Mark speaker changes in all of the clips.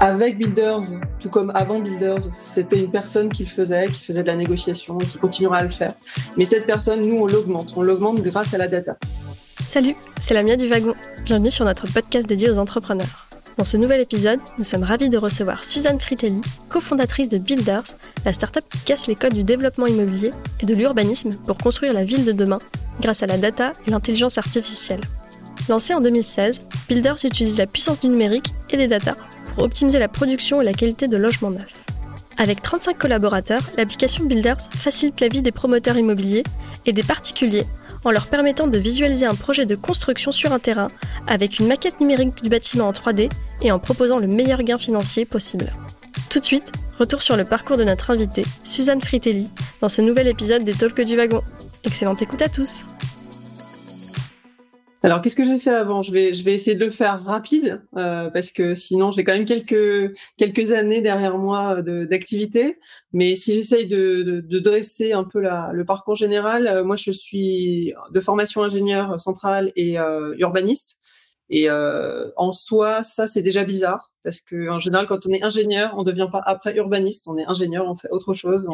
Speaker 1: avec Builders, tout comme avant Builders, c'était une personne qui le faisait, qui faisait de la négociation et qui continuera à le faire. Mais cette personne, nous, on l'augmente. On l'augmente grâce à la data.
Speaker 2: Salut, c'est Lamia du Wagon. Bienvenue sur notre podcast dédié aux entrepreneurs. Dans ce nouvel épisode, nous sommes ravis de recevoir Suzanne Fritelli, cofondatrice de Builders, la startup qui casse les codes du développement immobilier et de l'urbanisme pour construire la ville de demain grâce à la data et l'intelligence artificielle. Lancée en 2016, Builders utilise la puissance du numérique et des data pour optimiser la production et la qualité de logements neufs. Avec 35 collaborateurs, l'application Builders facilite la vie des promoteurs immobiliers et des particuliers en leur permettant de visualiser un projet de construction sur un terrain avec une maquette numérique du bâtiment en 3D et en proposant le meilleur gain financier possible. Tout de suite, retour sur le parcours de notre invitée, Suzanne Fritelli, dans ce nouvel épisode des Talks du Wagon. Excellente écoute à tous!
Speaker 1: Alors, qu'est-ce que j'ai fait avant? Je vais, je vais essayer de le faire rapide euh, parce que sinon, j'ai quand même quelques quelques années derrière moi d'activité. Mais si j'essaye de, de, dresser un peu la, le parcours général, euh, moi, je suis de formation ingénieur central et euh, urbaniste. Et euh, en soi, ça c'est déjà bizarre parce que en général, quand on est ingénieur, on devient pas après urbaniste, on est ingénieur, on fait autre chose.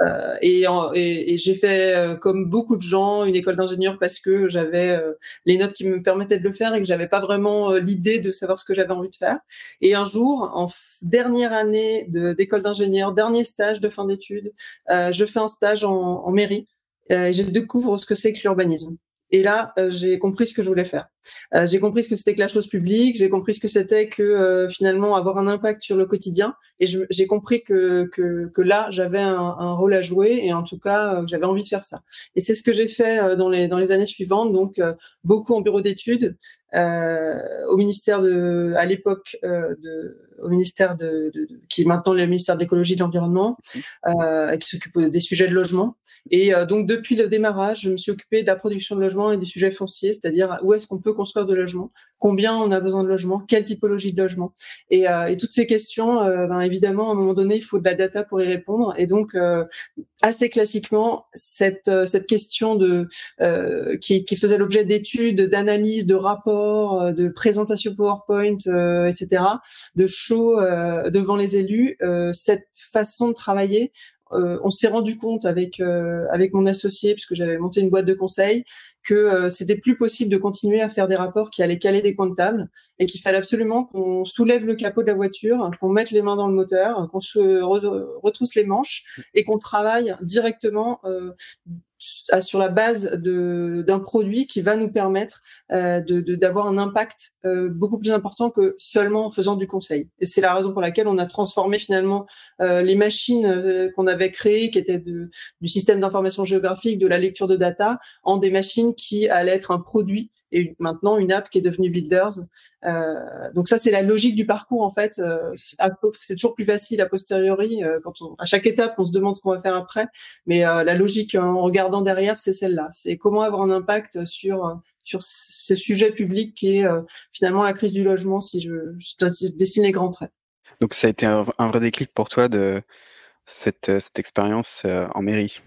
Speaker 1: euh, et, et, et j'ai fait euh, comme beaucoup de gens une école d'ingénieur parce que j'avais euh, les notes qui me permettaient de le faire et que j'avais pas vraiment euh, l'idée de savoir ce que j'avais envie de faire. Et un jour, en dernière année d'école d'ingénieur, dernier stage de fin d'études, je fais un stage en, en mairie. et je découvre ce que c'est que l'urbanisme. Et là, euh, j'ai compris ce que je voulais faire. Euh, j'ai compris ce que c'était que la chose publique. J'ai compris ce que c'était que euh, finalement avoir un impact sur le quotidien. Et j'ai compris que, là, j'avais un, rôle à jouer et en tout cas, j'avais envie de faire ça. Et c'est ce que j'ai fait dans les années suivantes. Donc beaucoup en bureau d'études, au ministère de, à l'époque au ministère de, qui est maintenant le ministère de l'écologie et de l'environnement, euh, qui s'occupe des sujets de logement. Et euh, donc depuis le démarrage, je me suis occupée de la production de logement et des sujets fonciers, c'est-à-dire où est-ce qu'on peut construire de logements, combien on a besoin de logements, quelle typologie de logement. Et, euh, et toutes ces questions, euh, ben, évidemment, à un moment donné, il faut de la data pour y répondre. Et donc euh, assez classiquement, cette cette question de qui, qui faisait l'objet d'études, d'analyses, de rapports, de présentations PowerPoint, etc., de euh, devant les élus, euh, cette façon de travailler, euh, on s'est rendu compte avec avec mon associé, puisque j'avais monté une boîte de conseil, que c'était plus possible de continuer à faire des rapports qui allaient caler des points table et qu'il fallait absolument qu'on soulève le capot de la voiture, qu'on mette les mains dans le moteur, qu'on se retrousse les manches et qu'on travaille directement sur la base d'un produit qui va nous permettre euh, d'avoir un impact euh, beaucoup plus important que seulement en faisant du conseil. Et c'est la raison pour laquelle on a transformé finalement euh, les machines euh, qu'on avait créées, qui étaient de, du système d'information géographique, de la lecture de data, en des machines qui allaient être un produit et maintenant une app qui est devenue Builders. Euh, donc ça, c'est la logique du parcours en fait. Euh, c'est toujours plus facile a posteriori euh, à chaque étape, on se demande ce qu'on va faire après, mais la logique en regardant derrière, c'est celle-là. C'est comment avoir un impact sur sur ce sujet public qui est finalement la crise du logement, si je, je dessine les grands traits.
Speaker 3: Donc ça a été un, un vrai déclic pour toi de cette, cette expérience en mairie?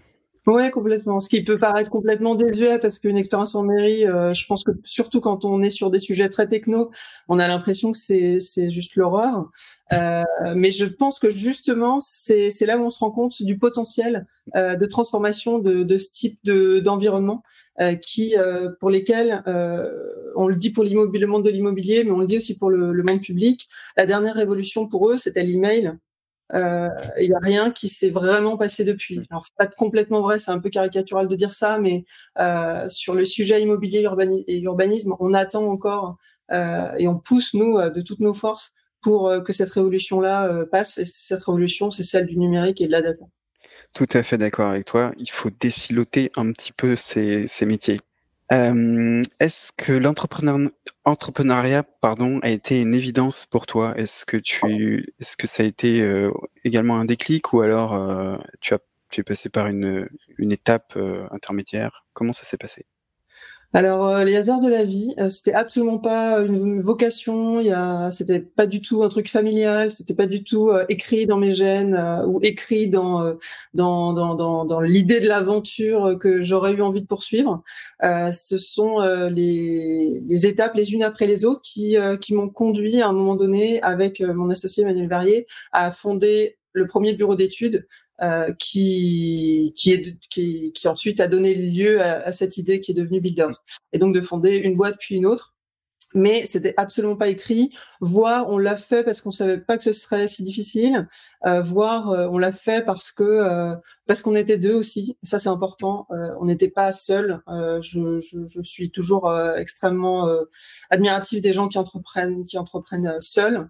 Speaker 1: Ouais, complètement. Ce qui peut paraître complètement désuet parce qu'une expérience en mairie, euh, je pense que surtout quand on est sur des sujets très techno, on a l'impression que c'est c'est juste l'horreur. Euh, mais je pense que justement, c'est c'est là où on se rend compte du potentiel euh, de transformation de, de ce type de d'environnement euh, qui euh, pour lesquels on le dit pour le monde de l'immobilier, mais on le dit aussi pour le, le monde public. La dernière révolution pour eux, c'était l'email. Euh, il n'y a rien qui s'est vraiment passé depuis. Alors c'est pas complètement vrai, c'est un peu caricatural de dire ça, mais euh, sur le sujet immobilier et urbanisme, on attend encore euh, et on pousse nous de toutes nos forces pour que cette révolution-là passe. Et cette révolution, c'est celle du numérique et de la data.
Speaker 3: Tout à fait d'accord avec toi. Il faut désiloter un petit peu ces, ces métiers. Euh, est-ce que l'entrepreneuriat, pardon, a été une évidence pour toi? Est-ce que tu, est-ce que ça a été euh, également un déclic ou alors euh, tu as, tu es passé par une étape intermédiaire? Comment ça s'est passé?
Speaker 1: Alors euh, les hasards de la vie, euh, c'était absolument pas une vocation. Il y a, c'était pas du tout un truc familial. C'était pas du tout euh, écrit dans mes gènes ou écrit dans dans dans dans, dans l'idée de l'aventure que j'aurais eu envie de poursuivre. ce sont les les étapes les unes après les autres qui qui m'ont conduit à un moment donné avec mon associé Emmanuel Verrier à fonder le premier bureau d'études euh, qui, qui, est, qui, qui, ensuite a donné lieu à, à, cette idée qui est devenue Builders. Et donc de fonder une boîte puis une autre. Mais c'était absolument pas écrit. Voire on l'a fait parce qu'on savait pas que ce serait si difficile. Euh, voire euh, on l'a fait parce que euh, parce qu'on était deux aussi. Ça c'est important. Euh, on n'était pas seul. Je, je, je, suis toujours extrêmement admiratif des gens qui entreprennent qui entreprennent seuls.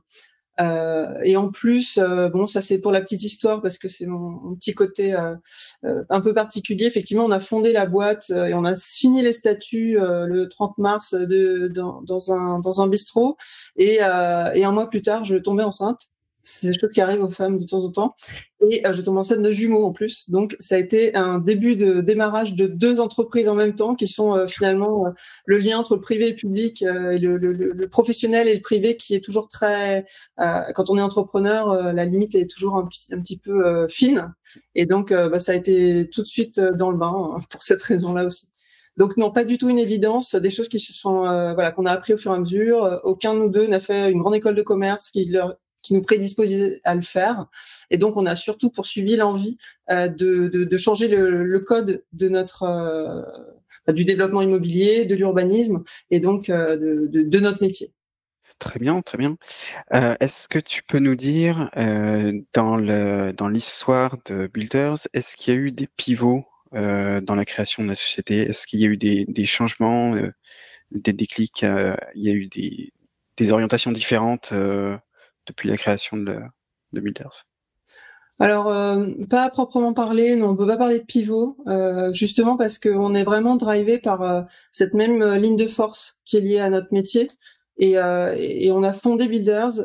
Speaker 1: Euh, et en plus, euh, bon, ça c'est pour la petite histoire parce que c'est mon, petit côté euh, un peu particulier. Effectivement, on a fondé la boîte et on a signé les statuts le 30 mars de, dans, dans, un dans un bistrot. Et, et un mois plus tard, je tombais enceinte c'est des choses qui arrivent aux femmes de temps en temps. Et euh, je tombe enceinte de jumeaux en plus. Donc ça a été un début de démarrage de deux entreprises en même temps qui sont euh, finalement euh, le lien entre le privé et le public et le, le, le, professionnel et le privé qui est toujours très... quand on est entrepreneur, la limite est toujours un, un petit peu fine. Et donc bah, ça a été tout de suite dans le bain hein, pour cette raison-là aussi. Donc non, pas du tout une évidence, des choses qui se sont voilà qu'on a appris au fur et à mesure. Aucun de nous deux n'a fait une grande école de commerce qui leur qui nous prédisposait à le faire. Et donc, on a surtout poursuivi l'envie euh, de, de, changer le, code de notre euh, du développement immobilier, de l'urbanisme et donc euh, de, notre métier.
Speaker 3: Très bien, très bien. Est-ce que tu peux nous dire, dans, le, dans l'histoire de Builders, est-ce qu'il y a eu des pivots dans la création de la société? Est-ce qu'il y a eu des, des changements, des déclics Il y a eu des, des orientations différentes depuis la création de, de Builders
Speaker 1: alors, euh, pas à proprement parler, non, on peut pas parler de pivot, euh, justement parce qu'on est vraiment drivé par euh, cette même ligne de force qui est liée à notre métier, et, et on a fondé Builders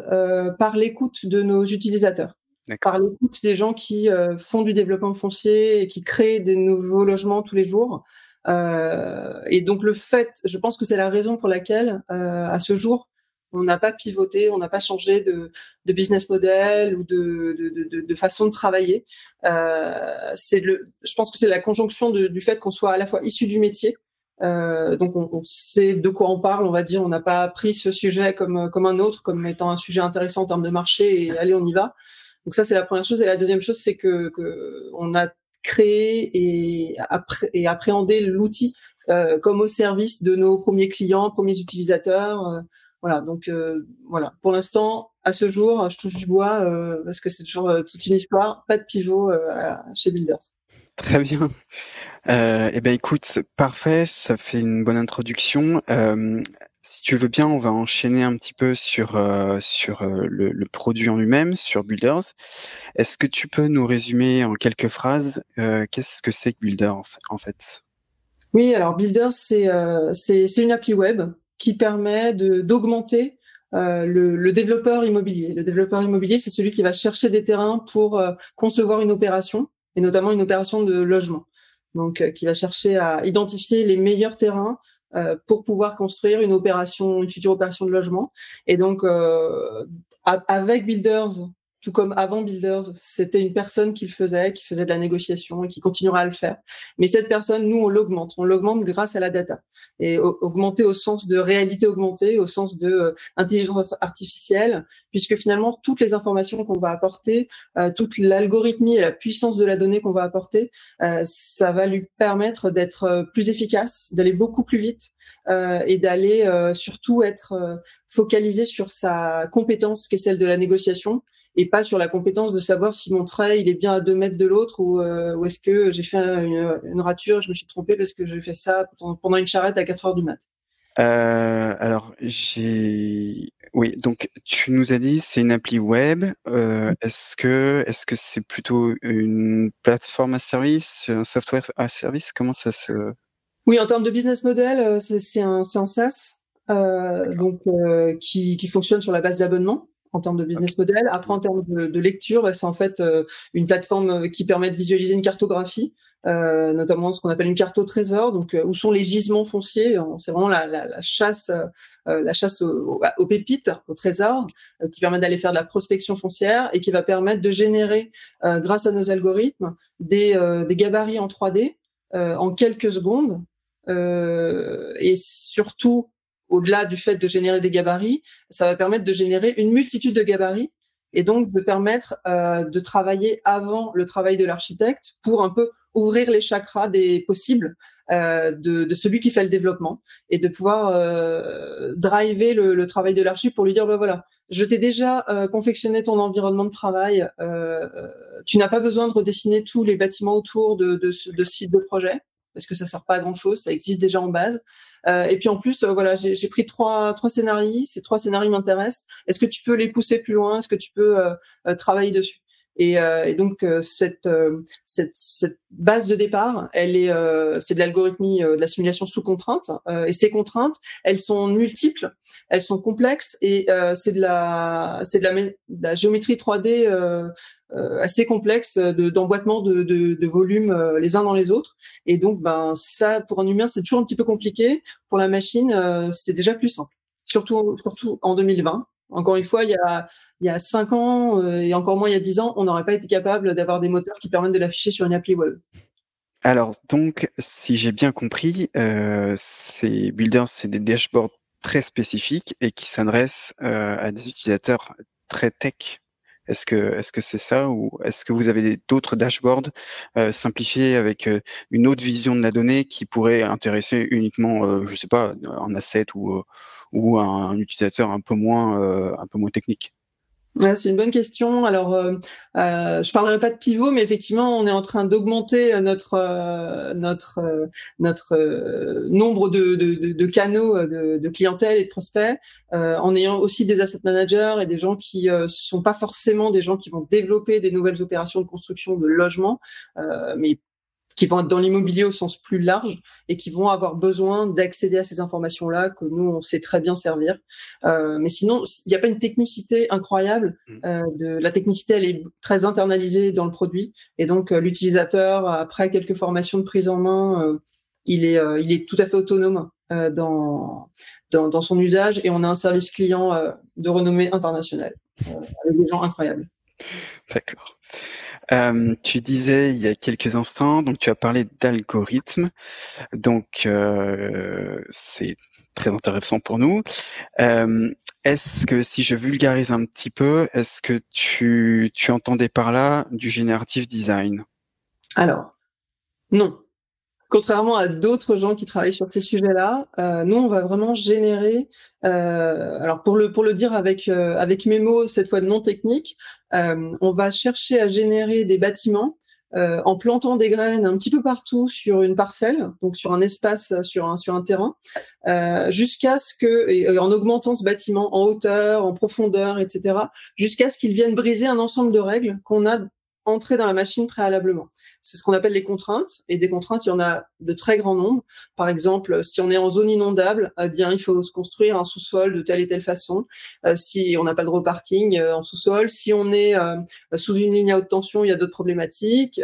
Speaker 1: par l'écoute de nos utilisateurs, par l'écoute des gens qui font du développement foncier et qui créent des nouveaux logements tous les jours. et donc le fait, je pense que c'est la raison pour laquelle, à ce jour, on n'a pas pivoté, on n'a pas changé de, de, business model ou de, de, de façon de travailler. Euh, c'est le, je pense que c'est la conjonction du fait qu'on soit à la fois issu du métier, euh, donc on, on, sait de quoi on parle, on va dire. On n'a pas pris ce sujet comme comme un autre, comme étant un sujet intéressant en termes de marché et allez on y va. Donc ça c'est la première chose. Et la deuxième chose c'est que, que on a créé et, et appréhendé l'outil euh, comme au service de nos premiers clients, premiers utilisateurs. Euh, voilà, donc euh, voilà. Pour l'instant, à ce jour, je touche du bois euh, parce que c'est toujours euh, toute une histoire. Pas de pivot chez Builders.
Speaker 3: Très bien. eh ben écoute, parfait. Ça fait une bonne introduction. si tu veux bien, on va enchaîner un petit peu sur sur le, le, produit en lui-même, sur Builders. Est-ce que tu peux nous résumer en quelques phrases qu'est-ce que c'est que Builder en fait?
Speaker 1: Oui, alors Builders, c'est c'est une appli web qui permet d'augmenter euh, le, le, développeur immobilier. Le développeur immobilier, c'est celui qui va chercher des terrains pour euh, concevoir une opération, et notamment une opération de logement. Donc, euh, qui va chercher à identifier les meilleurs terrains euh, pour pouvoir construire une opération, une future opération de logement. Et donc, avec Builders, tout comme avant Builders, c'était une personne qui le faisait, qui faisait de la négociation et qui continuera à le faire. Mais cette personne, nous, on l'augmente. On l'augmente grâce à la data. Et augmenter au sens de réalité augmentée, au sens de euh, intelligence artificielle, puisque finalement, toutes les informations qu'on va apporter, euh, toute l'algorithmie et la puissance de la donnée qu'on va apporter, euh, ça va lui permettre d'être plus efficace, d'aller beaucoup plus vite et d'aller surtout être focalisé sur sa compétence qui est celle de la négociation et pas sur la compétence de savoir si mon trait il est bien à deux mètres de l'autre ou, euh, ou est-ce que j'ai fait une, une, rature, je me suis trompé parce que j'ai fait ça pendant une charrette à 4 heures du mat.
Speaker 3: Euh, alors j'ai oui donc tu nous as dit c'est une appli web euh, est-ce que est-ce que c'est plutôt une plateforme à service un software à service? Comment ça se
Speaker 1: oui en termes de business model euh, c'est un, un SaaS euh, donc euh, qui, qui fonctionne sur la base d'abonnement en termes de business model. Après, en termes de, lecture, bah, c'est en fait une plateforme qui permet de visualiser une cartographie, notamment ce qu'on appelle une carte au trésor. Donc, où sont les gisements fonciers? C'est vraiment la, la, la chasse, la chasse aux, pépites, au trésor, qui permet d'aller faire de la prospection foncière et qui va permettre de générer, grâce à nos algorithmes, des, des gabarits en 3D en quelques secondes. et surtout au-delà du fait de générer des gabarits, ça va permettre de générer une multitude de gabarits et donc de permettre euh, de travailler avant le travail de l'architecte pour un peu ouvrir les chakras des possibles euh, de, de, celui qui fait le développement et de pouvoir euh, driver le, travail de l'archi pour lui dire ben voilà je t'ai déjà confectionné ton environnement de travail tu n'as pas besoin de redessiner tous les bâtiments autour de, de, de ce site de projet parce que ça sert pas à grand chose, ça existe déjà en base. Euh, et puis en plus, euh, voilà, j'ai pris trois trois scénarios. Ces trois scénarios m'intéressent. Est-ce que tu peux les pousser plus loin? Est-ce que tu peux euh, travailler dessus? Et, et, donc cette, cette, cette base de départ, elle est c'est de l'algorithmie de la simulation sous contrainte. et ces contraintes, elles sont multiples, elles sont complexes et c'est de la c'est de la, de la géométrie 3D euh, assez complexe d'emboîtement de, de, de, volumes euh, les uns dans les autres. Et donc, ben ça, pour un humain, c'est toujours un petit peu compliqué. Pour la machine, euh, c'est déjà plus simple. Surtout, surtout en 2020. Encore une fois, il y a, il y a 5 ans et encore moins il y a 10 ans, on n'aurait pas été capable d'avoir des moteurs qui permettent de l'afficher sur une appli web.
Speaker 3: Alors, donc, si j'ai bien compris, euh, ces builders, c'est des dashboards très spécifiques et qui s'adressent à des utilisateurs très tech est-ce que est-ce que c'est ça ou est-ce que vous avez d'autres dashboards euh, simplifiés avec euh, une autre vision de la donnée qui pourrait intéresser uniquement, euh, je sais pas, un asset ou euh, ou un, utilisateur un peu moins un peu moins technique?
Speaker 1: Ouais, c'est une bonne question. Alors, euh, euh, je parlerai pas de pivot, mais effectivement, on est en train d'augmenter notre euh, notre euh, notre nombre de, de, de canaux de, de, clientèle et de prospects, en ayant aussi des asset managers et des gens qui sont pas forcément des gens qui vont développer des nouvelles opérations de construction de logements, mais qui vont être dans l'immobilier au sens plus large et qui vont avoir besoin d'accéder à ces informations-là que nous on sait très bien servir. Euh, mais sinon, il n'y a pas une technicité incroyable. Mm. Euh, de, la technicité, elle est très internalisée dans le produit et donc euh, l'utilisateur, après quelques formations de prise en main, il est il est tout à fait autonome dans, dans, dans son usage et on a un service client de renommée internationale avec des gens incroyables.
Speaker 3: D'accord. Euh, tu disais il y a quelques instants, donc tu as parlé d'algorithmes, donc euh, c'est très intéressant pour nous. Euh, est-ce que si je vulgarise un petit peu, est-ce que tu, tu entendais par là du générative design?
Speaker 1: Alors, non contrairement à d'autres gens qui travaillent sur ces sujets-là, euh, nous on va vraiment générer. Euh, alors pour le pour le dire avec euh, avec mes mots cette fois non techniques, euh, on va chercher à générer des bâtiments euh, en plantant des graines un petit peu partout sur une parcelle, donc sur un espace, sur un sur un terrain, jusqu'à ce que et, en augmentant ce bâtiment en hauteur, en profondeur, etc., jusqu'à ce qu'il vienne briser un ensemble de règles qu'on a entrées dans la machine préalablement. C'est ce qu'on appelle les contraintes. Et des contraintes, il y en a de très grands nombres. Par exemple, si on est en zone inondable, eh bien, il faut se construire un sous-sol de telle et telle façon. Euh, si on n'a pas de reparking euh, en sous-sol, si on est euh, sous une ligne à haute tension, il y a d'autres problématiques.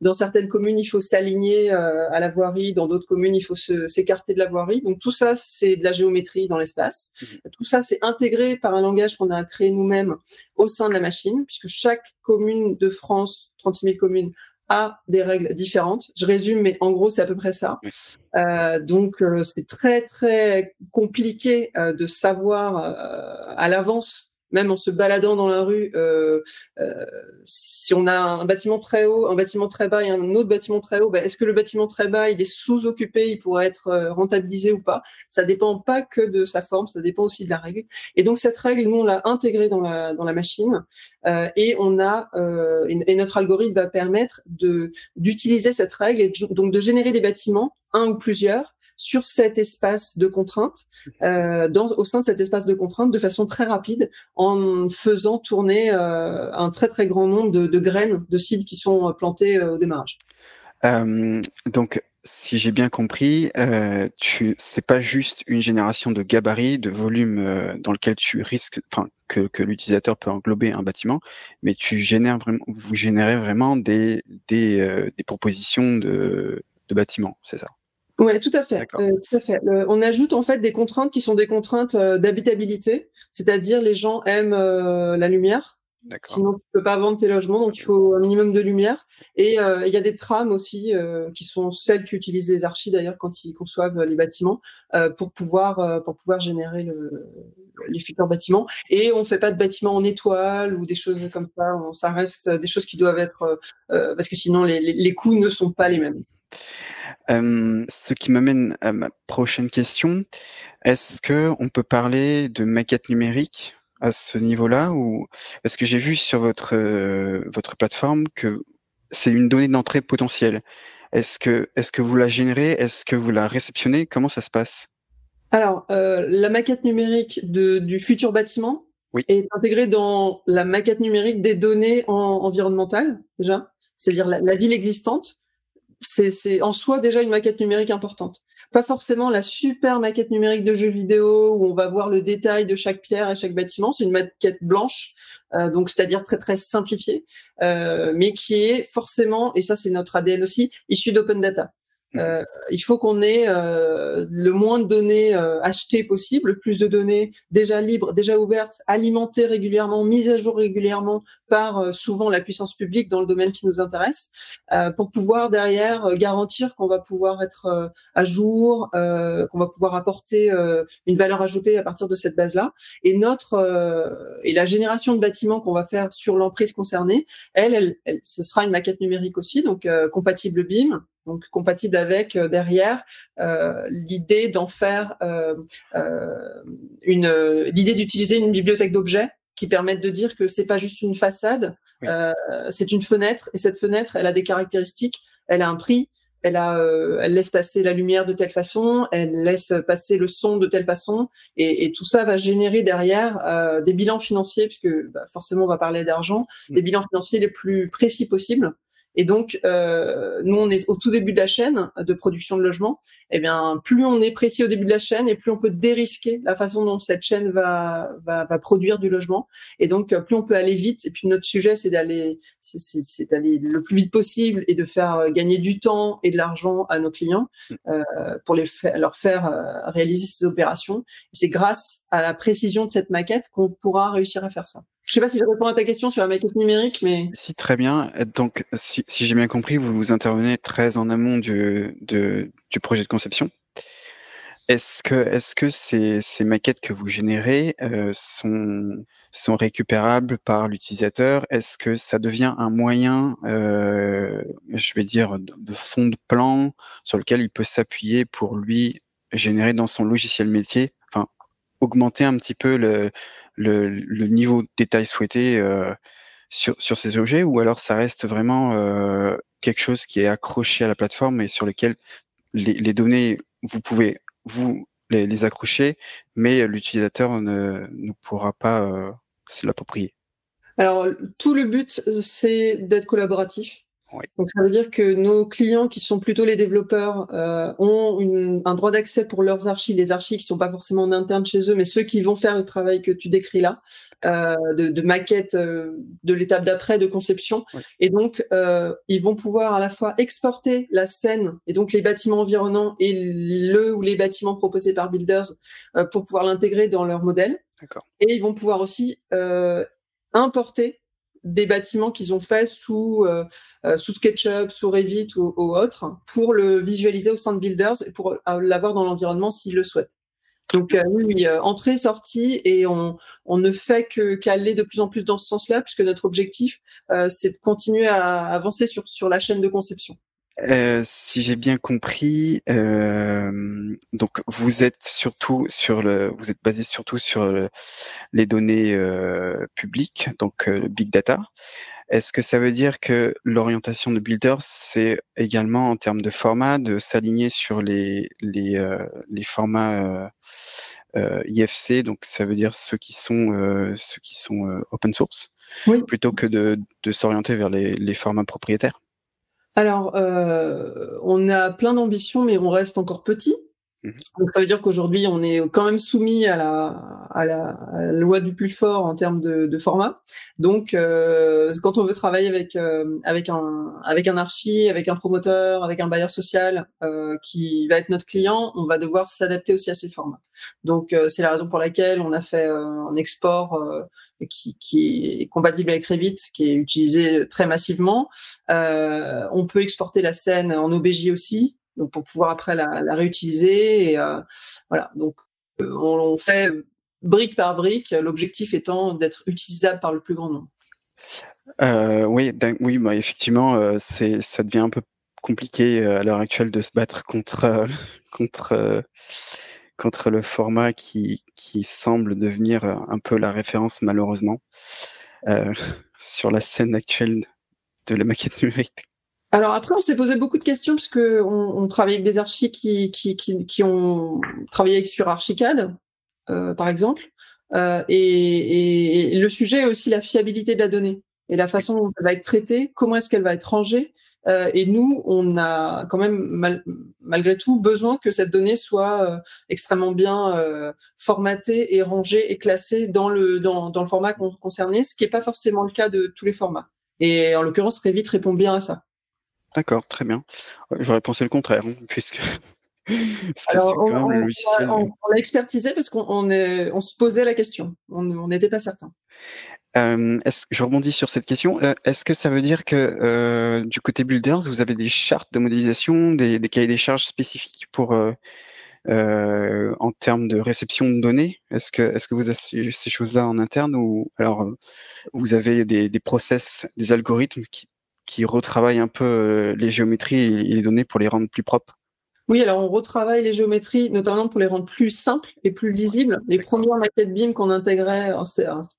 Speaker 1: dans certaines communes, il faut s'aligner à la voirie. Dans d'autres communes, il faut s'écarter de la voirie. Donc tout ça, c'est de la géométrie dans l'espace. Mmh. Tout ça, c'est intégré par un langage qu'on a créé nous-mêmes au sein de la machine, puisque chaque commune de France, 36 000 communes, a des règles différentes. Je résume, mais en gros, c'est à peu près ça. Euh, donc, euh, c'est très, très compliqué euh, de savoir euh, à l'avance même en se baladant dans la rue, euh, euh, si on a un bâtiment très haut, un bâtiment très bas et un autre bâtiment très haut, ben, est-ce que le bâtiment très bas il est sous-occupé, il pourrait être euh, rentabilisé ou pas? Ça dépend pas que de sa forme, ça dépend aussi de la règle. Et donc cette règle, nous on l'a intégrée dans la machine et on a et, notre algorithme va permettre d'utiliser cette règle et donc de générer des bâtiments un ou plusieurs sur cet espace de contrainte, euh, dans, au sein de cet espace de contrainte, de façon très rapide, en faisant tourner euh, un très très grand nombre de, graines de seeds qui sont plantées euh, au démarrage.
Speaker 3: Donc si j'ai bien compris, euh, tu c'est pas juste une génération de gabarit, de volume dans lequel tu risques, enfin que, que l'utilisateur peut englober un bâtiment, mais tu génères vraiment, vous générez vraiment des des propositions de, de bâtiments, c'est ça?
Speaker 1: Oui, tout à fait. Euh, tout à fait. Le- on ajoute en fait des contraintes qui sont des contraintes euh, d'habitabilité, c'est-à-dire les gens aiment euh, la lumière. Sinon, tu peux pas vendre tes logements, donc il faut un minimum de lumière. Et euh, il y a des trames aussi, euh, qui sont celles qu'utilisent les archis d'ailleurs quand ils conçoivent les bâtiments, euh, pour pouvoir euh, pour pouvoir générer le, les futurs bâtiments. Et on fait pas de bâtiments en étoile ou des choses comme ça. On- ça reste des choses qui doivent être parce que sinon les, les, les coûts ne sont pas les mêmes.
Speaker 3: Euh, ce qui m'amène à ma prochaine question. Est-ce que on peut parler de maquette numérique à ce niveau-là ou parce que j'ai vu sur votre euh, votre plateforme que c'est une donnée d'entrée potentielle? Est-ce que est-ce que vous la générez? Est-ce que vous la réceptionnez? Comment ça se passe?
Speaker 1: Alors, euh, la maquette numérique de, du futur bâtiment
Speaker 3: Oui.
Speaker 1: est intégrée dans la maquette numérique des données en, environnementales, déjà, c'est-à-dire la, la ville existante. C'est, en soi déjà une maquette numérique importante. Pas forcément la super maquette numérique de jeux vidéo où on va voir le détail de chaque pierre et chaque bâtiment. C'est une maquette blanche, euh, donc c'est-à-dire très très simplifiée, euh, mais qui est forcément, et ça c'est notre ADN aussi, issue d'open data. Euh, il faut qu'on ait euh, le moins de données euh, achetées possible, le plus de données déjà libres, déjà ouvertes, alimentées régulièrement, mises à jour régulièrement par euh, souvent la puissance publique dans le domaine qui nous intéresse, euh, pour pouvoir derrière euh, garantir qu'on va pouvoir être euh, à jour, euh, qu'on va pouvoir apporter euh, une valeur ajoutée à partir de cette base-là. Et notre euh, et la génération de bâtiments qu'on va faire sur l'emprise concernée, elle, elle, elle, ce sera une maquette numérique aussi, donc euh, compatible BIM, donc compatible avec euh, derrière euh, l'idée d'en faire euh, euh, une l'idée d'utiliser une bibliothèque d'objets qui permettent de dire que c'est pas juste une façade,
Speaker 3: Oui.
Speaker 1: euh, c'est une fenêtre et cette fenêtre elle a des caractéristiques, elle a un prix, elle a, euh, elle laisse passer la lumière de telle façon, elle laisse passer le son de telle façon, et, et tout ça va générer derrière euh, des bilans financiers, puisque bah, forcément on va parler d'argent,
Speaker 3: Mm.
Speaker 1: des bilans financiers les plus précis possibles. Et donc, euh, nous, on est au tout début de la chaîne de production de logements. Eh bien, plus on est précis au début de la chaîne, et plus on peut dérisquer la façon dont cette chaîne va va, va produire du logement. Et donc, euh, plus on peut aller vite. Et puis notre sujet, c'est d'aller c'est- d'aller le plus vite possible et de faire euh, gagner du temps et de l'argent à nos clients euh, pour les leur faire euh, réaliser ces opérations. C'est grâce à la précision de cette maquette qu'on pourra réussir à faire ça. Je sais pas si je réponds à ta question sur la maquette numérique, mais
Speaker 3: Si très bien. Donc si, j'ai bien compris, vous intervenez très en amont du, du projet de conception. Est-ce que, est-ce que ces, ces maquettes que vous générez euh, sont, sont récupérables par l'utilisateur? Est-ce que ça devient un moyen, euh, je vais dire, de, fond de plan sur lequel il peut s'appuyer pour lui générer dans son logiciel métier, augmenter un petit peu le, niveau de détail souhaité euh, sur, ces objets, ou alors ça reste vraiment euh, quelque chose qui est accroché à la plateforme et sur lequel les, données, vous pouvez vous les, accrocher, mais l'utilisateur ne, ne pourra pas euh, se l'approprier.
Speaker 1: Alors, tout le but, euh, c'est d'être collaboratif.
Speaker 3: Oui.
Speaker 1: Donc, ça veut dire que nos clients, qui sont plutôt les développeurs, euh, ont une, un droit d'accès pour leurs archives, les archives qui sont pas forcément en interne chez eux, mais ceux qui vont faire le travail que tu décris là, euh, de, de maquette euh, de l'étape d'après de conception.
Speaker 3: Oui.
Speaker 1: Et donc, euh, ils vont pouvoir à la fois exporter la scène et donc les bâtiments environnants et le ou les bâtiments proposés par Builders euh, pour pouvoir l'intégrer dans leur modèle. Et ils vont pouvoir aussi euh, importer des bâtiments qu'ils ont faits sous euh, euh, sous SketchUp, sous Revit ou, ou pour le visualiser au sein de Builders et pour euh, l'avoir dans l'environnement s'ils le souhaitent. Donc euh, oui, euh, entrée, sortie, et on, on ne fait que qu'aller de plus en plus dans ce sens-là, puisque notre objectif, c'est de continuer à avancer sur, sur la chaîne de conception.
Speaker 3: Euh, si j'ai bien compris, euh, donc vous êtes surtout sur le, vous êtes basé surtout sur le- les données euh, publiques, donc euh, le big data. Est-ce que ça veut dire que l'orientation de Builders, c'est également en termes de format, de s'aligner sur les les, euh, les formats euh, euh, IFC, donc ça veut dire ceux qui sont euh, ceux qui sont euh, open source,
Speaker 1: Oui.
Speaker 3: plutôt que de, de s'orienter vers les, les formats propriétaires?
Speaker 1: Alors, euh, on a plein d'ambitions, mais on reste encore petit. Mhm. Donc, ça veut dire qu'aujourd'hui, on est quand même soumis à la, à la, loi du plus fort en termes de, de format. Donc, euh, quand on veut travailler avec euh, avec un avec un archi, avec un promoteur, avec un bailleur social euh, qui va être notre client, on va devoir s'adapter aussi à ces formats. Donc, euh, c'est la raison pour laquelle on a fait euh, un export qui, qui est compatible avec Revit, qui est utilisé très massivement. on peut exporter la scène en OBJ aussi donc pour pouvoir après la, réutiliser. Et euh, voilà, donc euh, on, fait brique par brique, l'objectif étant d'être utilisable par le plus grand nombre.
Speaker 3: Euh, oui, oui, bah, effectivement, euh, ça devient un peu compliqué à l'heure actuelle de se battre contre contre contre le format qui qui semble devenir un peu la référence malheureusement sur la scène actuelle de la maquette numérique.
Speaker 1: Alors après, on s'est posé beaucoup de questions parce que on, avec des archis qui, ont travaillé sur Archicad, euh, par exemple, euh, et, le sujet est aussi la fiabilité de la donnée et la façon dont elle va être traitée, comment est-ce qu'elle va être rangée. Euh, et nous, on a quand même mal, malgré tout besoin que cette donnée soit euh, extrêmement bien euh, formatée et rangée et classée dans le dans, dans le format concerné, ce qui n'est pas forcément le cas de tous les formats. Et en l'occurrence, Revit répond bien à ça.
Speaker 3: D'accord, très bien. J'aurais pensé le contraire, hein, puisque
Speaker 1: Alors, on, l'a expertisé parce qu'on on, se posait la question. On n'était pas certain.
Speaker 3: Euh, je rebondis sur cette question. Euh, est-ce que ça veut dire que euh, du côté Builders, vous avez des chartes de modélisation, des, des cahiers des charges spécifiques pour euh, en termes de réception de données? Est-ce que, est-ce que vous avez ces choses-là en interne ou alors vous avez des, des process, des algorithmes qui qui retravaille un peu euh, les géométries et les données pour les rendre plus propres
Speaker 1: oui, alors on retravaille les géométries, notamment pour les rendre plus simples et plus lisibles. Les premières maquettes BIM qu'on intégrait, oh,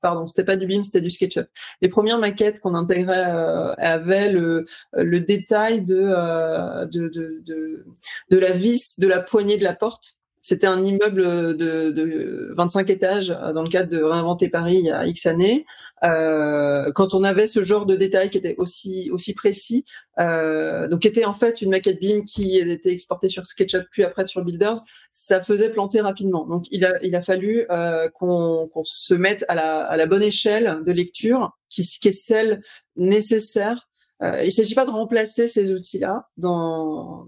Speaker 1: pardon, c'était pas du BIM, c'était du SketchUp. Les premières maquettes qu'on intégrait euh, avaient le, le détail de, euh, de, de, de, de la vis, de la poignée de la porte c'était un immeuble de, de, 25 étages euh, dans le cadre de Réinventer Paris il y a X années. Euh, quand on avait ce genre de détails qui était aussi aussi précis, euh, donc qui était en fait une maquette BIM qui était exportée sur SketchUp puis après sur Builders, ça faisait planter rapidement. Donc il a il a fallu euh, qu'on qu'on se mette à la à la bonne échelle de lecture qui, qui est celle nécessaire euh, il ne s'agit pas de remplacer ces outils-là dans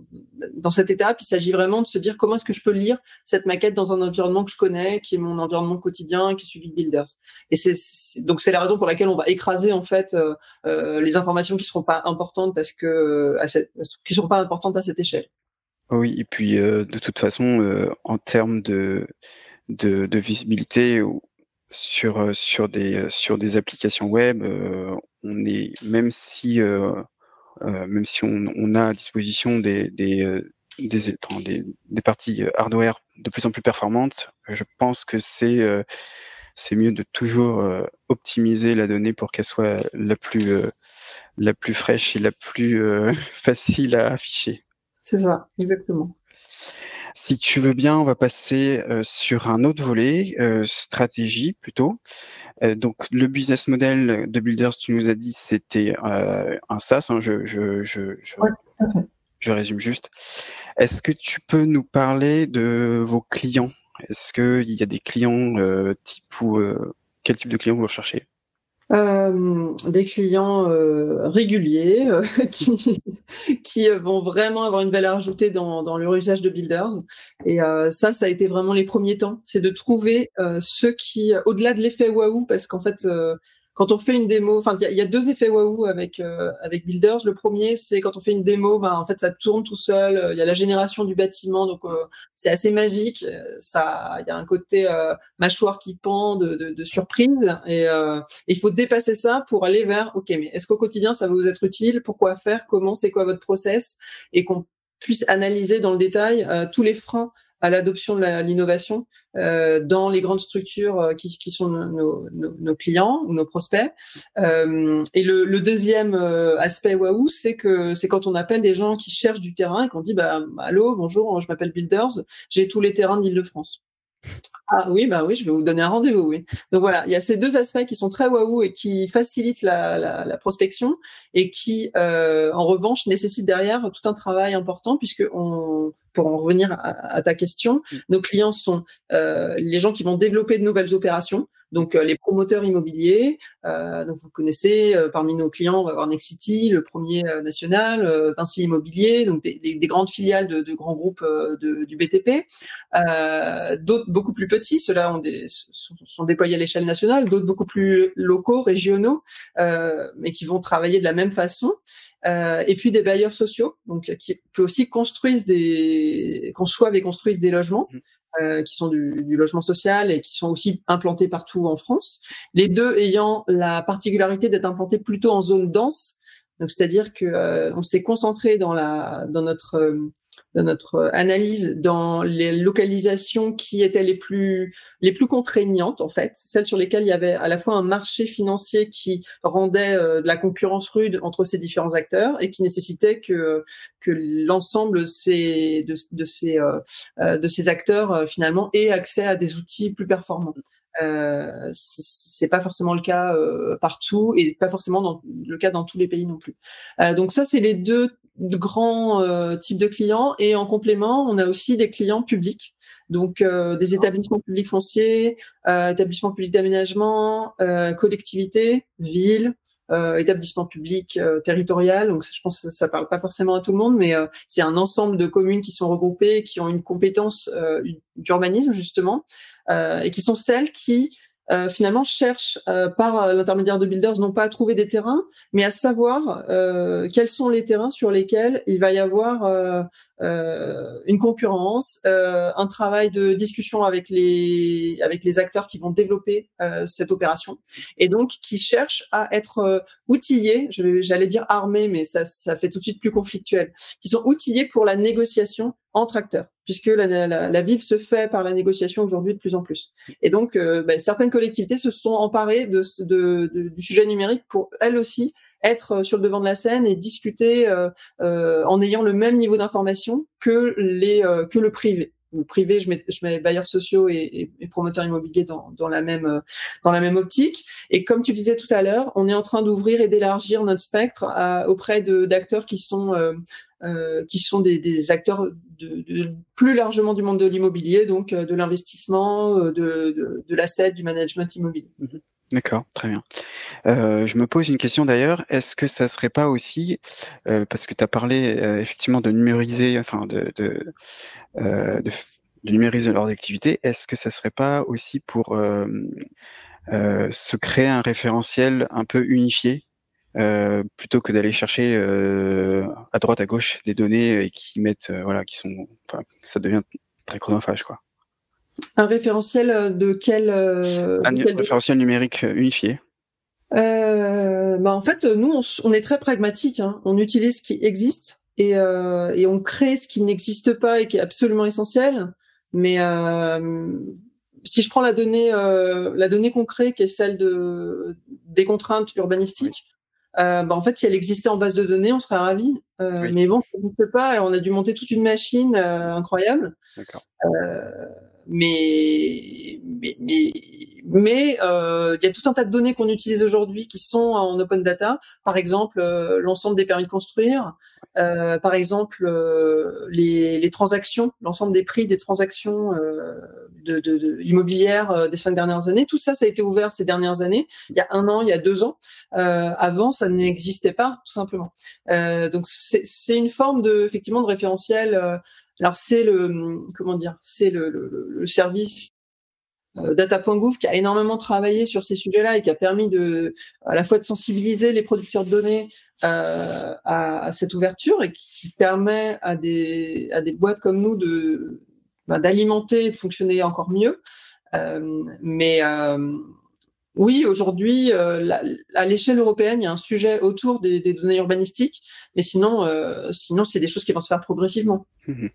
Speaker 1: dans cette étape. Il s'agit vraiment de se dire comment est-ce que je peux lire cette maquette dans un environnement que je connais, qui est mon environnement quotidien, qui est celui de Builders. Et c'est donc c'est la raison pour laquelle on va écraser en fait euh, euh, les informations qui seront pas importantes parce que à cette, qui seront pas importantes à cette échelle.
Speaker 3: Oui, et puis de toute façon, en termes de, de, de visibilité, sur sur des sur des applications web, on est même si même si on, a à disposition des, des, des parties hardware de plus en plus performantes, je pense que c'est c'est mieux de toujours optimiser la donnée pour qu'elle soit la plus la plus fraîche et la plus facile à afficher.
Speaker 1: C'est ça, exactement.
Speaker 3: Si tu veux bien, on va passer euh, sur un autre volet, euh, stratégie plutôt. Euh, donc le business model de Builders, tu nous as dit, c'était un SaaS. Hein, je, je, je, je, résume juste. Est-ce que tu peux nous parler de vos clients? Est-ce qu'il y a des clients type ou quel type de clients vous recherchez?
Speaker 1: Euh, des clients euh, réguliers euh, qui, qui vont vraiment avoir une valeur ajoutée dans, dans leur usage de builders. Et ça, ça a été vraiment les premiers temps. C'est de trouver ceux qui, au-delà de l'effet waouh, parce qu'en fait, quand on fait une démo, enfin il y, a deux effets waouh avec euh, avec Builders. Le premier, c'est quand on fait une démo, ben, en fait ça tourne tout seul. Il y a la génération du bâtiment, donc euh, c'est assez magique. Ça, il y a un côté euh, mâchoire qui pend de, de, de surprise et il faut dépasser ça pour aller vers ok, mais est-ce qu'au quotidien ça va vous être utile? Pourquoi faire? Comment? C'est quoi votre process? Et qu'on puisse analyser dans le détail tous les freins à l'adoption de l'innovation euh, dans les grandes structures euh, qui, qui sont nos, nos, nos, clients ou nos prospects. Euh, et le, le deuxième aspect waouh, c'est que c'est quand on appelle des gens qui cherchent du terrain et qu'on dit bah allô bonjour, je m'appelle Builders, j'ai tous les terrains d'Île-de-France. Ah oui, bah oui, je vais vous donner un rendez-vous, oui. Donc voilà, il y a ces deux aspects qui sont très waouh et qui facilitent la, la, la prospection et qui, euh, en revanche, nécessitent derrière tout un travail important puisque on, pour en revenir à, à ta question, mm. nos clients sont euh, les gens qui vont développer de nouvelles opérations. Donc euh, les promoteurs immobiliers, euh, donc vous connaissez parmi nos clients, on va avoir Nexity, le premier national, Vinci Immobilier, donc des, des, des grandes filiales de, de grands groupes de, du BTP. d'autres beaucoup plus petits, ceux-là ont des, sont, sont, déployés à l'échelle nationale, d'autres beaucoup plus locaux, régionaux, mais qui vont travailler de la même façon. Et puis des bailleurs sociaux, donc qui, qui aussi construisent des, conçoivent et construisent des logements, mmh. euh, qui sont du, du, logement social et qui sont aussi implantés partout en France. Les deux ayant la particularité d'être implantés plutôt en zone dense, donc c'est-à-dire que euh, on s'est concentré dans la dans notre euh, de notre analyse dans les localisations qui étaient les plus les plus contraignantes en fait, celles sur lesquelles il y avait à la fois un marché financier qui rendait euh, de la concurrence rude entre ces différents acteurs et qui nécessitait que que l'ensemble ces de, ces euh, euh de ces acteurs euh, finalement ait accès à des outils plus performants. Euh, c'est pas forcément le cas euh, partout et pas forcément dans, le cas dans tous les pays non plus. Euh, donc ça, c'est les deux grands euh, types de clients et en complément, on a aussi des clients publics. Donc des établissements publics fonciers, établissements publics d'aménagement, collectivités, villes, euh, établissement public euh, territorial. Donc je pense que ça, parle pas forcément à tout le monde, mais c'est un ensemble de communes qui sont regroupées, qui ont une compétence d'urbanisme justement, euh, et qui sont celles qui euh, finalement cherchent euh, par l'intermédiaire de builders non pas à trouver des terrains, mais à savoir quels sont les terrains sur lesquels il va y avoir euh, une concurrence, euh, un travail de discussion avec les avec les acteurs qui vont développer euh, cette opération et donc qui cherchent à être outillés, j'allais dire armés, mais ça ça fait tout de suite plus conflictuel, qui sont outillés pour la négociation entre acteurs, puisque la, ville se fait par la négociation aujourd'hui de plus en plus. Et donc, euh, ben, certaines collectivités se sont emparées de, du sujet numérique pour elles aussi être euh, sur le devant de la scène et discuter euh, en ayant le même niveau d'information que les que le privé privé, je mets, je bailleurs sociaux et, et, promoteurs immobiliers dans, la même dans la même optique. Et comme tu disais tout à l'heure, on est en train d'ouvrir et d'élargir notre spectre auprès d'acteurs qui sont euh, qui sont des, acteurs plus largement du monde de l'immobilier, donc de l'investissement, de, de, de l'asset, du management immobilier.
Speaker 3: Mm-hmm. D'accord, très bien. Euh, je me pose une question d'ailleurs, est-ce que ça serait pas aussi, euh, parce que tu as parlé euh, effectivement de numériser, enfin de, de, euh, de, de numériser leurs activités, est-ce que ça serait pas aussi pour euh, euh, se créer un référentiel un peu unifié plutôt que d'aller chercher à droite à gauche des données et qui mettent, voilà, qui sont, enfin, ça devient très chronophage quoi?
Speaker 1: Un référentiel euh, de quel
Speaker 3: euh, Un référentiel numérique euh, unifié.
Speaker 1: Bah en fait, nous, on, on est très pragmatique. Hein. On utilise ce qui existe et, et on crée ce qui n'existe pas et qui est absolument essentiel. Mais si je prends la donnée, euh, la donnée concrète qui est celle de des contraintes urbanistiques, euh, bah en fait, si elle existait en base de données, on serait ravis. Euh, Mais bon, ça n'existe pas. Alors, on a dû monter toute une machine incroyable. D'accord mais mais mais euh, il y a tout un tas de données qu'on utilise aujourd'hui qui sont en open data. Par exemple, euh, l'ensemble des permis de construire, euh, par exemple euh, les, les, transactions, l'ensemble des prix des transactions de, de, de, immobilières des cinq dernières années. Tout ça, ça a été ouvert ces dernières années. Il y a un an, il y a deux ans. avant, ça n'existait pas, tout simplement. donc c'est une forme de effectivement de référentiel alors c'est le comment dire, c'est le, service euh, data.gouv qui a énormément travaillé sur ces sujets-là et qui a permis à la fois de sensibiliser les producteurs de données euh, à, cette ouverture et qui permet à des à des boîtes comme nous de bah, d'alimenter et de fonctionner encore mieux. Euh, mais oui, aujourd'hui, à l'échelle européenne, il y a un sujet autour des, données urbanistiques, mais sinon, sinon, c'est des choses qui vont se faire progressivement.
Speaker 3: Mmh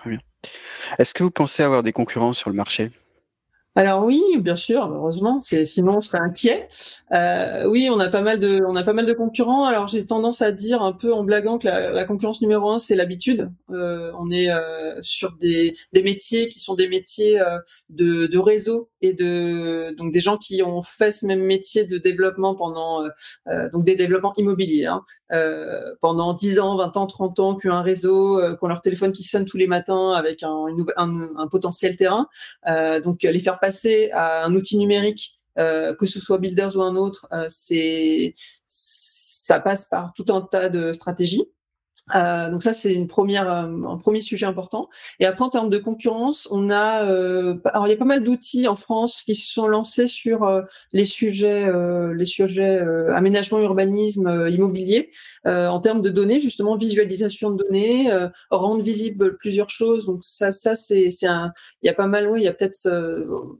Speaker 3: Très bien. Est-ce que vous pensez avoir des concurrents sur le marché?
Speaker 1: Alors oui, bien sûr, heureusement, sinon on serait inquiet. Euh, oui, on a pas mal de, on a pas mal de concurrents. Alors j'ai tendance à dire un peu en blaguant que la, concurrence numéro un c'est l'habitude. Euh, on est euh, sur des, des métiers qui sont des métiers euh, de, de réseau et de donc des gens qui ont fait ce même métier de développement pendant donc des développements immobiliers hein, pendant 10 ans, 20 ans, 30 ans, qui ont un réseau, qui ont leur téléphone qui sonne tous les matins avec un, un, un potentiel terrain. donc les faire passer à un outil numérique, euh, que ce soit Builders ou un autre, euh, c'est ça passe par tout un tas de stratégies. Euh, donc ça c'est une première euh, un premier sujet important. Et après en termes de concurrence, on a euh, alors il y a pas mal d'outils en France qui se sont lancés sur euh, les sujets euh, les sujets aménagement urbanisme immobilier en termes de données justement visualisation de données, rendre visible plusieurs choses. Donc ça ça c'est c'est un il y a pas mal oui il y a peut-être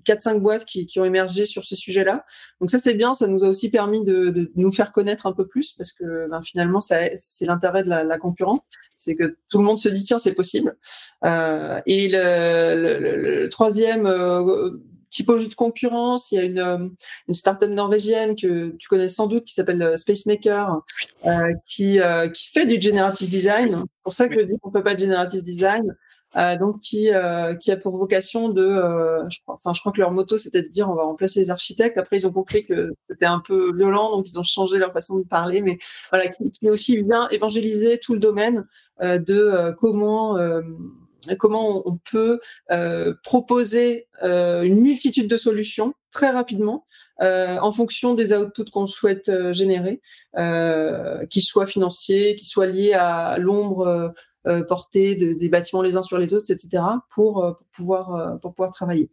Speaker 1: quatre cinq boîtes qui, qui ont émergé sur ces sujets-là. Donc ça c'est bien, ça nous a aussi permis de, de, nous faire connaître un peu plus parce que ben, finalement ça c'est l'intérêt de la, la concurrence c'est que tout le monde se dit tiens c'est possible. Euh, et le, troisième euh, typologie de concurrence, il y a une, euh, une startup norvégienne que tu connais sans doute qui s'appelle Spacemaker, qui, qui fait du generative design. C'est pour ça que je dis qu'on peut pas de generative design. Euh, donc qui euh, qui a pour vocation de, euh, je crois, enfin je crois que leur motto c'était de dire on va remplacer les architectes. Après ils ont compris que c'était un peu violent, donc ils ont changé leur façon de parler. Mais voilà, qui, qui aussi vient évangéliser tout le domaine de comment comment on peut euh, proposer euh, une multitude de solutions très rapidement euh, en fonction des outputs qu'on souhaite générer, qu'ils soient financiers, qu'ils soient liés à l'ombre euh, portée de, des bâtiments les uns sur les autres, etc., pour, pour pouvoir pour pouvoir travailler.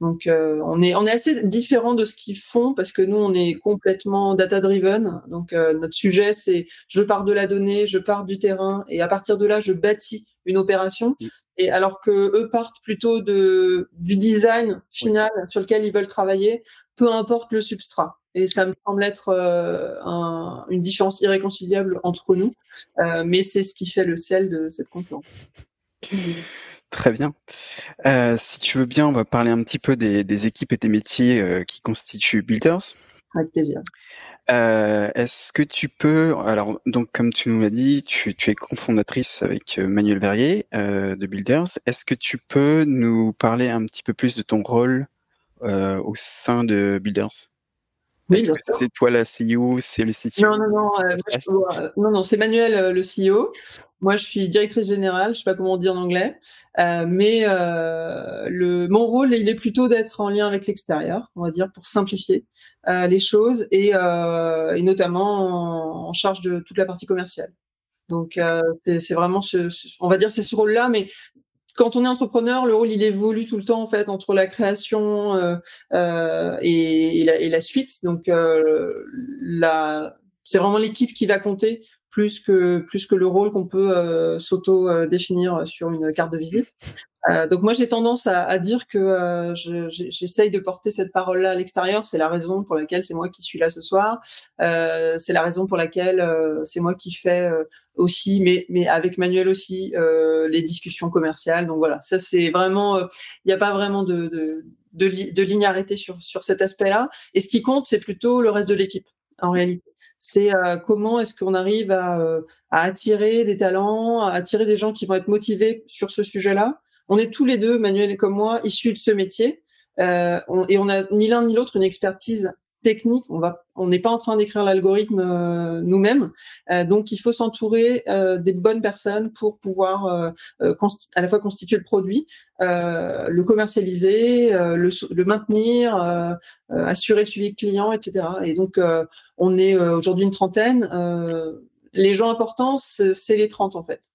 Speaker 1: Donc on est on est assez différent de ce qu'ils font parce que nous on est complètement data driven. Donc notre sujet c'est je pars de la donnée, je pars du terrain et à partir de là je bâtis une opération. Et alors que eux partent plutôt de du design final sur lequel ils veulent travailler, peu importe le substrat. Et ça me semble être euh, un, une différence irréconciliable entre nous, euh, mais c'est ce qui fait le sel de cette concurrence.
Speaker 3: Très bien. Euh, si tu veux bien, on va parler un petit peu des, des équipes et des métiers qui constituent Builders.
Speaker 1: Avec plaisir.
Speaker 3: Euh, est-ce que tu peux, alors donc comme tu nous l'as dit, tu, tu es cofondatrice avec Manuel Verrier euh, de Builders. Est-ce que tu peux nous parler un petit peu plus de ton rôle euh, au sein de Builders?
Speaker 1: Oui,
Speaker 3: c'est toi la CEO, c'est le CTO
Speaker 1: Non, non, non, euh, non, non c'est Manuel euh, le CEO. Moi, je suis directrice générale, je sais pas comment on dit en anglais, euh, mais euh, le, mon rôle, il est plutôt d'être en lien avec l'extérieur, on va dire, pour simplifier euh, les choses et, euh, et notamment en, en, charge de toute la partie commerciale. Donc, c'est vraiment ce, ce, on va dire, c'est ce rôle-là, mais quand on est entrepreneur, le rôle il évolue tout le temps en fait entre la création euh, euh, et, la, suite. Donc euh, c'est vraiment l'équipe qui va compter plus que plus que le rôle qu'on peut s'auto définir sur une carte de visite. Euh, donc moi j'ai tendance à, à, dire que euh, j'essaye de porter cette parole-là à l'extérieur. C'est la raison pour laquelle c'est moi qui suis là ce soir. Euh, c'est la raison pour laquelle euh, c'est moi qui fais euh, aussi, mais, mais avec Manuel aussi, les discussions commerciales. Donc voilà, ça c'est vraiment, il n'y a pas vraiment de, de, de, ligne arrêtée sur, sur cet aspect-là. Et ce qui compte, c'est plutôt le reste de l'équipe en réalité c'est euh, comment est-ce qu'on arrive à, euh, à, attirer des talents, à attirer des gens qui vont être motivés sur ce sujet-là, on est tous les deux, Manuel comme moi, issus de ce métier, euh, on, et on n'a ni l'un ni l'autre une expertise technique. On va, on n'est pas en train d'écrire l'algorithme euh, nous-mêmes, euh, donc il faut s'entourer euh, des bonnes personnes pour pouvoir euh, euh, à la fois constituer le produit, le commercialiser, le, le, maintenir, assurer le suivi client, etc. Et donc on est aujourd'hui une trentaine. les gens importants, c'est les 30 en fait.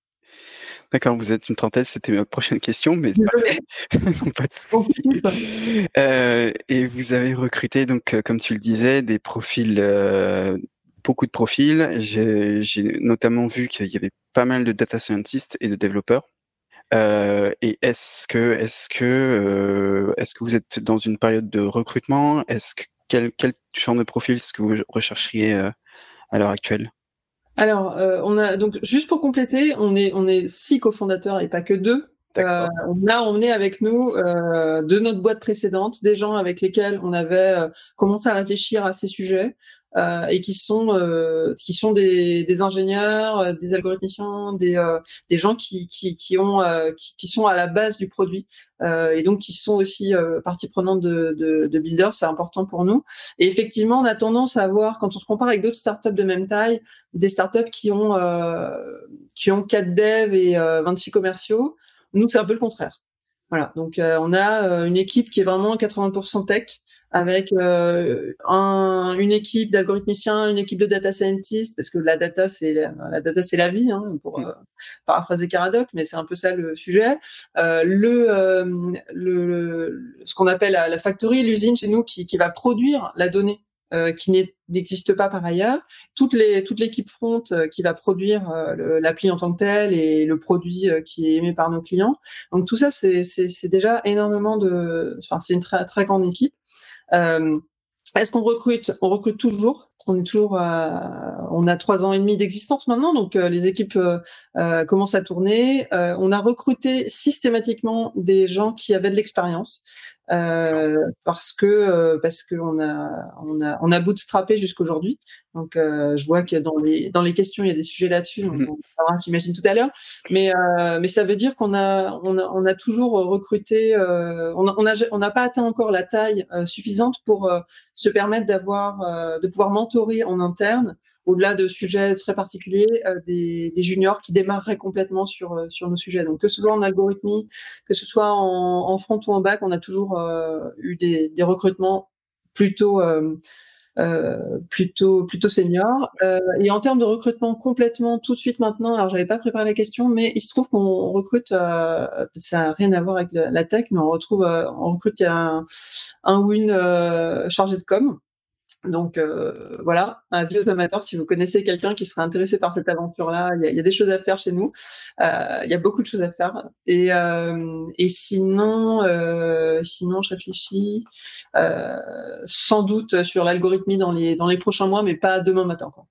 Speaker 3: D'accord, vous êtes une trentaine, c'était ma prochaine question, mais non, pas de souci. Euh, et vous avez recruté, donc, euh, comme tu le disais, des profils, euh, beaucoup de profils. J'ai notamment vu qu'il y avait pas mal de data scientists et de développeurs. Euh, et est-ce que, est-ce que, euh, est-ce que vous êtes dans une période de recrutement? Est-ce que quel, quel genre de profil est-ce que vous rechercheriez à l'heure actuelle?
Speaker 1: Alors, euh, on a donc juste pour compléter, on est on est six cofondateurs et pas que deux. Euh, on a emmené avec nous euh, de notre boîte précédente des gens avec lesquels on avait euh, commencé à réfléchir à ces sujets euh, et qui sont euh, qui sont des, ingénieurs, des algorithmiciens, des, gens qui, qui, qui ont qui, sont à la base du produit et donc qui sont aussi partie prenante de Builder. C'est important pour nous. Et effectivement, on a tendance à voir quand on se compare avec d'autres startups de même taille, des startups qui ont qui ont 4 devs et 26 commerciaux. Nous, c'est un peu le contraire. Voilà, donc euh, on a euh, une équipe qui est vraiment 80% tech, avec euh, un, une équipe d'algorithmiciens, une équipe de data scientists, parce que la data c'est la, data c'est la vie, hein, pour mm. paraphraser Caradoc, mais c'est un peu ça le sujet. le, le, ce qu'on appelle la, la factory, l'usine chez nous qui, qui va produire la donnée euh, qui n'existe pas par ailleurs. Toute les toute l'équipe front euh, qui va produire euh, l'appli en tant que telle et le produit qui est aimé par nos clients. Donc tout ça c'est c'est déjà énormément de, enfin c'est une très très grande équipe. Est-ce qu'on recrute? On recrute toujours. On est toujours, on a trois ans et demi d'existence maintenant, donc les équipes commencent à tourner. on a recruté systématiquement des gens qui avaient de l'expérience. Euh, parce que euh, parce que on a on a on a bootstrappé jusqu'aujourd'hui. Donc euh, je vois que dans les dans les questions il y a des sujets là-dessus. Donc mm-hmm. j'imagine tout à l'heure. Mais mais ça veut dire qu'on a on a on a toujours recruté. on a, on a on n'a pas atteint encore la taille suffisante pour se permettre d'avoir de pouvoir mentorer en interne au-delà de sujets très particuliers, euh, des, juniors qui démarreraient complètement sur euh, sur nos sujets. Donc que ce soit en algorithmie, que ce soit en, front ou en bac, on a toujours euh, eu des, recrutements plutôt plutôt plutôt seniors. et en termes de recrutement complètement tout de suite maintenant, alors j'avais pas préparé la question, mais il se trouve qu'on recrute, ça n'a rien à voir avec la, tech, mais on retrouve, on recrute un, un ou une chargé de com donc euh, voilà, un vieux amateur, si vous connaissez quelqu'un qui serait intéressé par cette aventure-là, il y, a, des choses à faire chez nous. Euh, il y a beaucoup de choses à faire. Et, euh, et sinon, sinon, je réfléchis sans doute sur l'algorithmie dans les dans les prochains mois, mais pas demain matin. Quoi.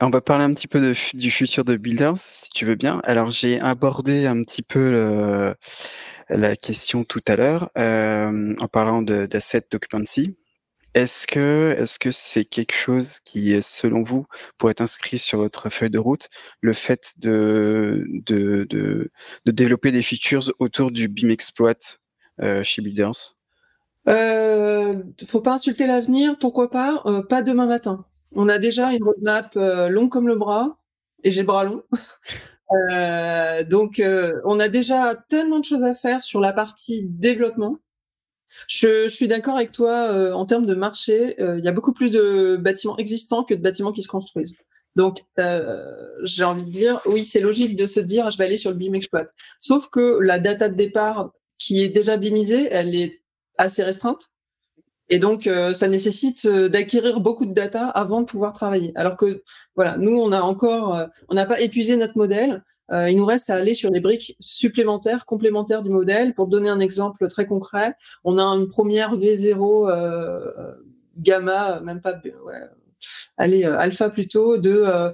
Speaker 3: On va parler un petit peu de, du futur de Builders, si tu veux bien. Alors j'ai abordé un petit peu la question tout à l'heure en parlant d'asset occupancy. Est-ce que c'est quelque chose qui est selon vous pour être inscrit sur votre feuille de route, le fait de développer des features autour du BIM exploit euh, chez Builders?
Speaker 1: Euh, Faut pas insulter l'avenir, pourquoi pas euh, Pas demain matin. On a déjà une roadmap euh, longue comme le bras et j'ai le bras long. Donc on a déjà tellement de choses à faire sur la partie développement je, suis d'accord avec toi euh, en termes de marché. Euh, il y a beaucoup plus de bâtiments existants que de bâtiments qui se construisent. Donc, euh, j'ai envie de dire, oui, c'est logique de se dire, je vais aller sur le BIM exploit. Sauf que la data de départ qui est déjà BIMisée, elle est assez restreinte. Et donc, ça nécessite d'acquérir beaucoup de data avant de pouvoir travailler. Alors que, voilà, nous, on a encore, on n'a pas épuisé notre modèle. Euh, il nous reste à aller sur les briques supplémentaires, complémentaires du modèle. Pour donner un exemple très concret, on a une première V0 euh, gamma, même pas, ouais, allez, euh, alpha plutôt, de,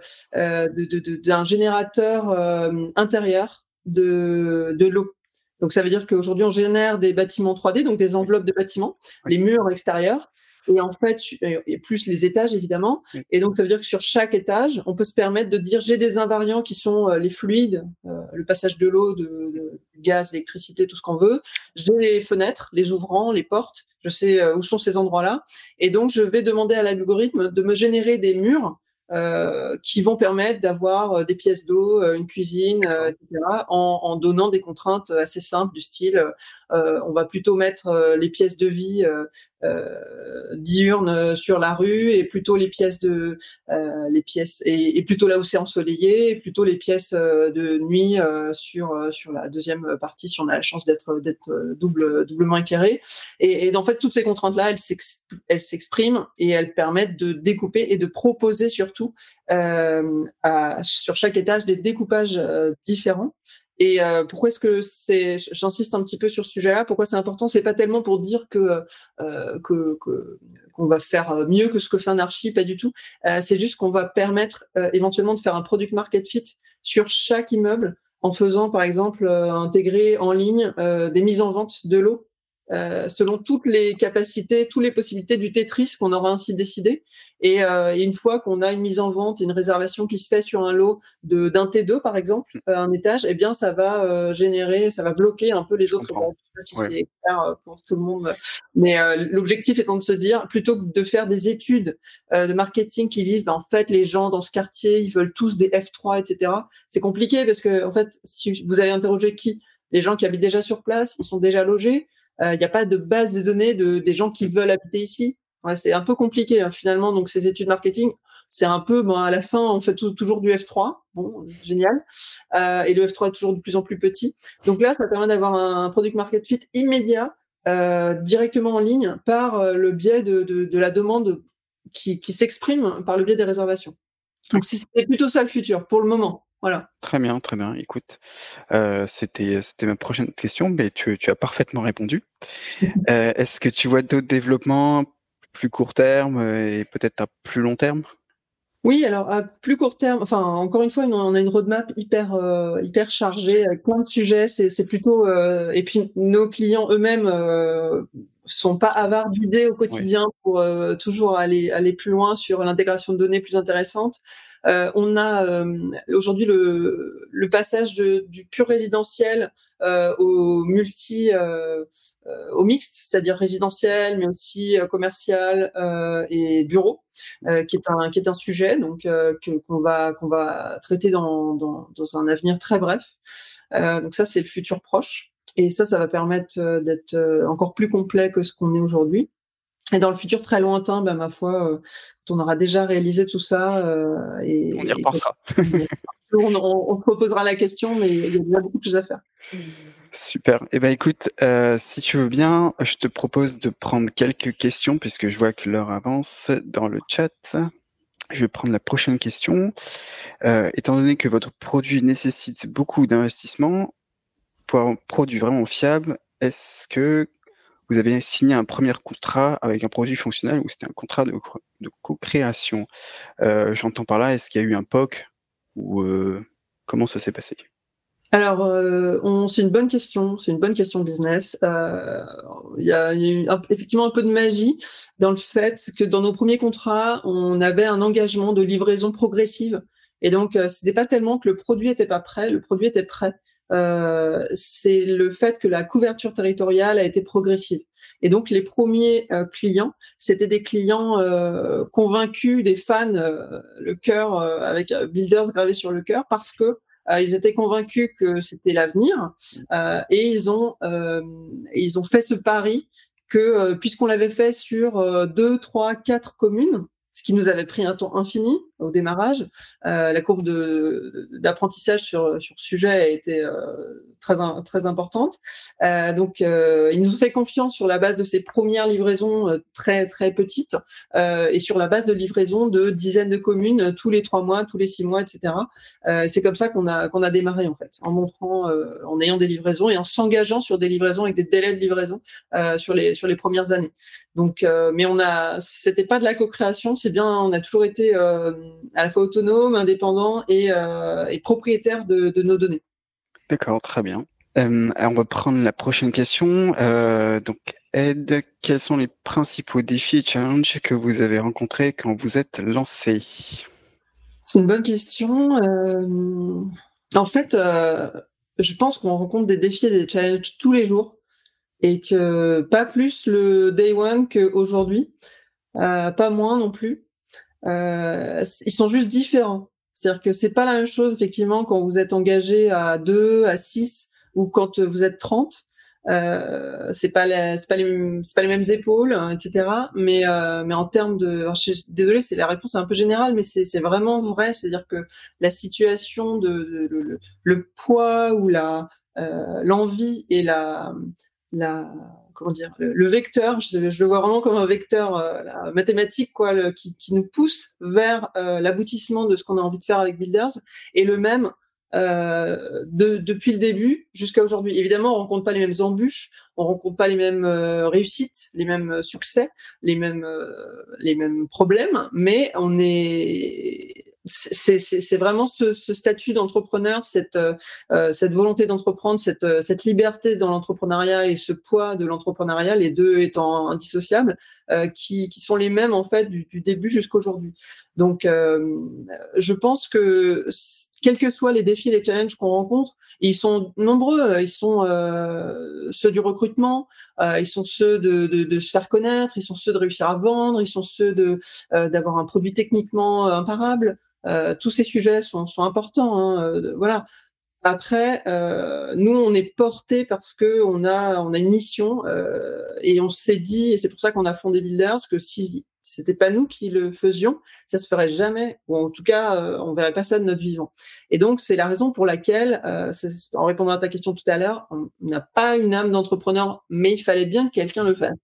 Speaker 1: d'un générateur intérieur de, de l'eau. Donc ça veut dire qu'aujourd'hui on génère des bâtiments 3D, donc des enveloppes de bâtiments, les murs extérieurs, et en fait, et plus les étages évidemment. Et donc ça veut dire que sur chaque étage, on peut se permettre de dire j'ai des invariants qui sont euh, les fluides, euh, le passage de l'eau, de, de, gaz, l'électricité, tout ce qu'on veut. J'ai les fenêtres, les ouvrants, les portes. Je sais euh, où sont ces endroits-là. Et donc je vais demander à l'algorithme de me générer des murs euh, qui vont permettre d'avoir euh, des pièces d'eau, euh, une cuisine, etc., en, en, donnant des contraintes assez simples du style, on va plutôt mettre les pièces de vie diurnes sur la rue et plutôt les pièces de les pièces et, plutôt là où c'est ensoleillé, et plutôt les pièces de nuit sur sur la deuxième partie si on a la chance d'être d'être double doublement éclairé. Et, en fait toutes ces contraintes là, elles s'expriment et elles permettent de découper et de proposer sur euh, sur chaque étage des découpages euh, différents. Et euh, pourquoi est-ce que c'est, j'insiste un petit peu sur ce sujet-là, pourquoi c'est important? C'est pas tellement pour dire que que qu'on va faire mieux que ce que fait un archi, pas du tout. c'est juste qu'on va permettre éventuellement de faire un product market fit sur chaque immeuble en faisant par exemple intégrer en ligne des mises en vente de l'eau euh, selon toutes les capacités, toutes les possibilités du Tetris qu'on aura ainsi décidé. Et, euh, et une fois qu'on a une mise en vente, une réservation qui se fait sur un lot de d'un T2 par exemple, mm. euh, un étage, eh bien ça va euh, générer, ça va bloquer un peu les autres. Je sais pas si c'est clair pour tout le monde, mais l'objectif étant de se dire plutôt que de faire des études de marketing qui disent, ben, en fait les gens dans ce quartier ils veulent tous des F3, etc. C'est compliqué parce que en fait si vous allez interroger qui? Les gens qui habitent déjà sur place, ils sont déjà logés. Il euh, n'y a pas de base de données de, des gens qui veulent habiter ici. Ouais, c'est un peu compliqué hein, finalement. Donc ces études marketing, c'est un peu, bon, à la fin, on fait toujours du F3. Bon, génial. Euh, et le F3 est toujours de plus en plus petit. Donc là, ça permet d'avoir un, product market fit immédiat, euh, directement en ligne, par le biais de, de, de la demande qui, qui s'exprime par le biais des réservations. Donc c'est plutôt ça le futur pour le moment. Voilà.
Speaker 3: Très bien, très bien. Écoute, euh, c'était c'était ma prochaine question, mais tu, tu as parfaitement répondu. Euh, est-ce que tu vois d'autres développements plus court terme et peut-être à plus long terme?
Speaker 1: Oui, alors à plus court terme, enfin encore une fois, on a une roadmap hyper euh, hyper chargée avec plein de sujets. C'est plutôt et puis nos clients eux-mêmes sont pas avares d'idées au quotidien pour toujours aller aller plus loin sur l'intégration de données plus intéressantes. Euh, on a euh, aujourd'hui le, passage du pur résidentiel euh, au multi, au mixte, c'est-à-dire résidentiel, mais aussi commercial et bureau, qui est un qui est un sujet donc qu'on va qu'on va traiter dans, dans, dans un avenir très bref. donc ça c'est le futur proche. Et ça, ça va permettre d'être encore plus complet que ce qu'on est aujourd'hui. Et dans le futur très lointain, ben, ma foi, euh, on aura déjà réalisé tout ça. Euh, et,
Speaker 3: on y repensera.
Speaker 1: on, on, proposera la question, mais il y a déjà beaucoup de choses à faire.
Speaker 3: Super. Eh ben, écoute, euh, si tu veux bien, je te propose de prendre quelques questions puisque je vois que l'heure avance dans le chat. Je vais prendre la prochaine question. Étant donné que votre produit nécessite beaucoup d'investissement, pour un produit vraiment fiable, est-ce que vous avez signé un premier contrat avec un produit fonctionnel ou c'était un contrat de, co-création. Euh, j'entends par là, est-ce qu'il y a eu un POC ou euh, comment ça s'est passé?
Speaker 1: Alors, euh, c'est une bonne question. C'est une bonne question business. Il y a, eu effectivement un peu de magie dans le fait que dans nos premiers contrats, on avait un engagement de livraison progressive. Et donc, c'était pas tellement que le produit était pas prêt, le produit était prêt. Euh, c'est le fait que la couverture territoriale a été progressive. Et donc les premiers euh, clients, c'était des clients euh, convaincus, des fans, le cœur avec Builders gravé sur le cœur, parce que ils étaient convaincus que c'était l'avenir et ils ont ils ont fait ce pari que puisqu'on l'avait fait sur deux, trois, quatre communes, ce qui nous avait pris un temps infini au démarrage. Euh, la courbe d'apprentissage sur, sur sujet a été euh, très, très importante. Euh, donc, euh, il nous fait confiance sur la base de ces premières livraisons euh, très, très petites euh, et sur la base de livraisons de dizaines de communes tous les trois mois, tous les six mois, etc. C'est comme ça qu'on a, qu'on a démarré, en fait, en montrant, en ayant des livraisons et en s'engageant sur des livraisons avec des délais de livraison sur, les, sur les premières années. Donc, mais on a, c'était pas de la co-création, c'est bien, on a toujours été à la fois autonome, indépendant et, euh, et propriétaire de, de, nos données.
Speaker 3: D'accord, très bien. Euh, on va prendre la prochaine question. Euh, donc, Ed, quels sont les principaux défis et challenges que vous avez rencontrés quand vous êtes lancé?
Speaker 1: C'est une bonne question. Euh, en fait, euh, je pense qu'on rencontre des défis et des challenges tous les jours et que pas plus le day one qu'aujourd'hui, euh, pas moins non plus. Euh, ils sont juste différents. C'est-à-dire que c'est pas la même chose effectivement quand vous êtes engagé à 2, à 6 ou quand vous êtes 30. Euh, c'est pas c'est pas les c'est pas les mêmes épaules hein, etc mais euh, mais en termes de désolé c'est la réponse est un peu générale mais c'est c'est vraiment vrai c'est à dire que la situation de, le, le, poids ou la euh, l'envie et la la comment dire le, vecteur je, le vois vraiment comme un vecteur euh, mathématique quoi qui, nous pousse vers euh, l'aboutissement de ce qu'on a envie de faire avec Builders et le même euh, de, depuis le début jusqu'à aujourd'hui. Évidemment, on rencontre pas les mêmes embûches, on rencontre pas les mêmes euh, réussites, les mêmes succès, les mêmes les mêmes problèmes, mais on est c'est vraiment ce, statut d'entrepreneur, cette, euh, cette volonté d'entreprendre, cette, cette liberté dans l'entrepreneuriat et ce poids de l'entrepreneuriat, les deux étant indissociables, euh, qui, sont les mêmes en fait du, du début jusqu'à aujourd'hui. Donc, euh, je pense que quels que soient les défis, les challenges qu'on rencontre, ils sont nombreux. Ils sont euh, ceux du recrutement, euh, ils sont ceux de, de, de, se faire connaître, ils sont ceux de réussir à vendre, ils sont ceux de euh, d'avoir un produit techniquement imparable. tous ces sujets sont, sont importants. Hein, voilà. Après, euh, nous, on est porté parce que on a, on a une mission euh, et on s'est dit, et c'est pour ça qu'on a fondé Builders, que si c'était pas nous qui le faisions, ça se ferait jamais, ou en tout cas, euh, on verrait pas ça de notre vivant. Et donc, c'est la raison pour laquelle, euh, en répondant à ta question tout à l'heure, on n'a pas une âme d'entrepreneur, mais il fallait bien que quelqu'un le fasse.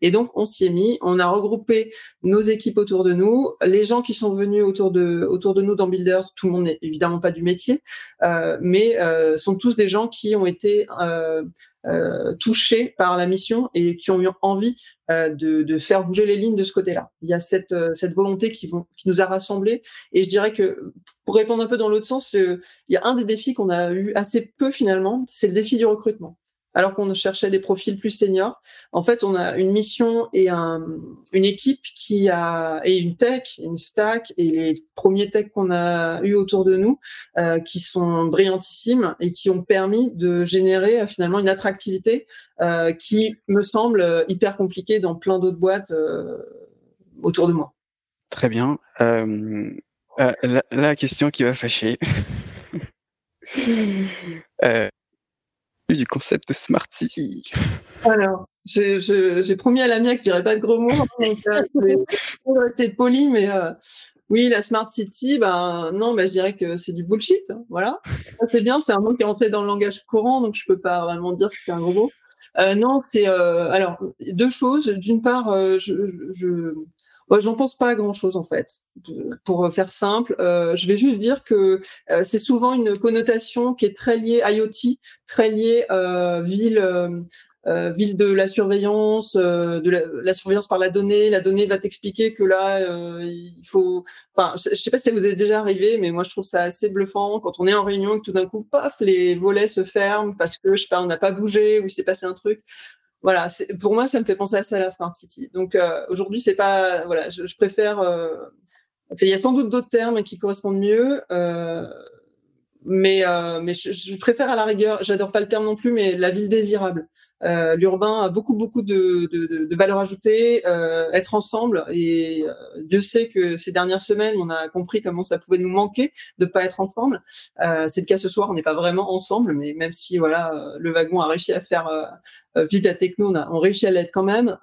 Speaker 1: Et donc, on s'y est mis, on a regroupé nos équipes autour de nous, les gens qui sont venus autour de, autour de nous dans Builders, tout le monde n'est évidemment pas du métier, euh, mais euh, sont tous des gens qui ont été euh, touchés par la mission et qui ont eu envie euh, de, de, faire bouger les lignes de ce côté-là. Il y a cette, euh, cette volonté qui, vont, qui nous a rassemblés. Et je dirais que, pour répondre un peu dans l'autre sens, il y a un des défis qu'on a eu assez peu finalement, c'est le défi du recrutement alors qu'on cherchait des profils plus seniors. En fait, on a une mission et un, une équipe qui a et une tech, une stack et les premiers techs qu'on a eu autour de nous euh, qui sont brillantissimes et qui ont permis de générer euh, finalement une attractivité euh, qui me semble hyper compliquée dans plein d'autres boîtes euh, autour de moi.
Speaker 3: Très bien. Euh, la, la, question qui va fâcher. concept de Smart City
Speaker 1: Alors, j'ai promis à Lamia que je dirais pas de gros mots. C'est poli, mais euh, oui, la Smart City, ben non, ben, je dirais que c'est du bullshit. Hein, voilà. C'est bien, c'est un mot qui est entré dans le langage courant, donc je peux pas vraiment dire que c'est un gros mot. Euh, non, c'est euh, alors deux choses. D'une part, euh, je, j'en pense pas à grand chose en fait. Pour faire simple, euh, je vais juste dire que euh, c'est souvent une connotation qui est très liée IoT, très liée euh, ville. Euh, ville de la surveillance, euh, de la, la, surveillance par la donnée. La donnée va t'expliquer que là, euh, il faut. Enfin, je, sais pas si ça vous est déjà arrivé, mais moi je trouve ça assez bluffant quand on est en réunion et que tout d'un coup, paf, les volets se ferment parce que je sais pas, on n'a pas bougé ou il s'est passé un truc voilà, pour moi, ça me fait penser à ça la Smart City. Donc euh, aujourd'hui, c'est pas voilà, je, préfère. Euh, il y a sans doute d'autres termes qui correspondent mieux, euh, mais euh, mais je, je, préfère à la rigueur. J'adore pas le terme non plus, mais la ville désirable. Euh, L'urbain a beaucoup beaucoup de, de, de valeur ajoutée, euh, être ensemble. Et euh, Dieu sait que ces dernières semaines, on a compris comment ça pouvait nous manquer de pas être ensemble. Euh, c'est le cas ce soir, on n'est pas vraiment ensemble, mais même si voilà, le wagon a réussi à faire vivre la techno, on a on réussit à l'être quand même.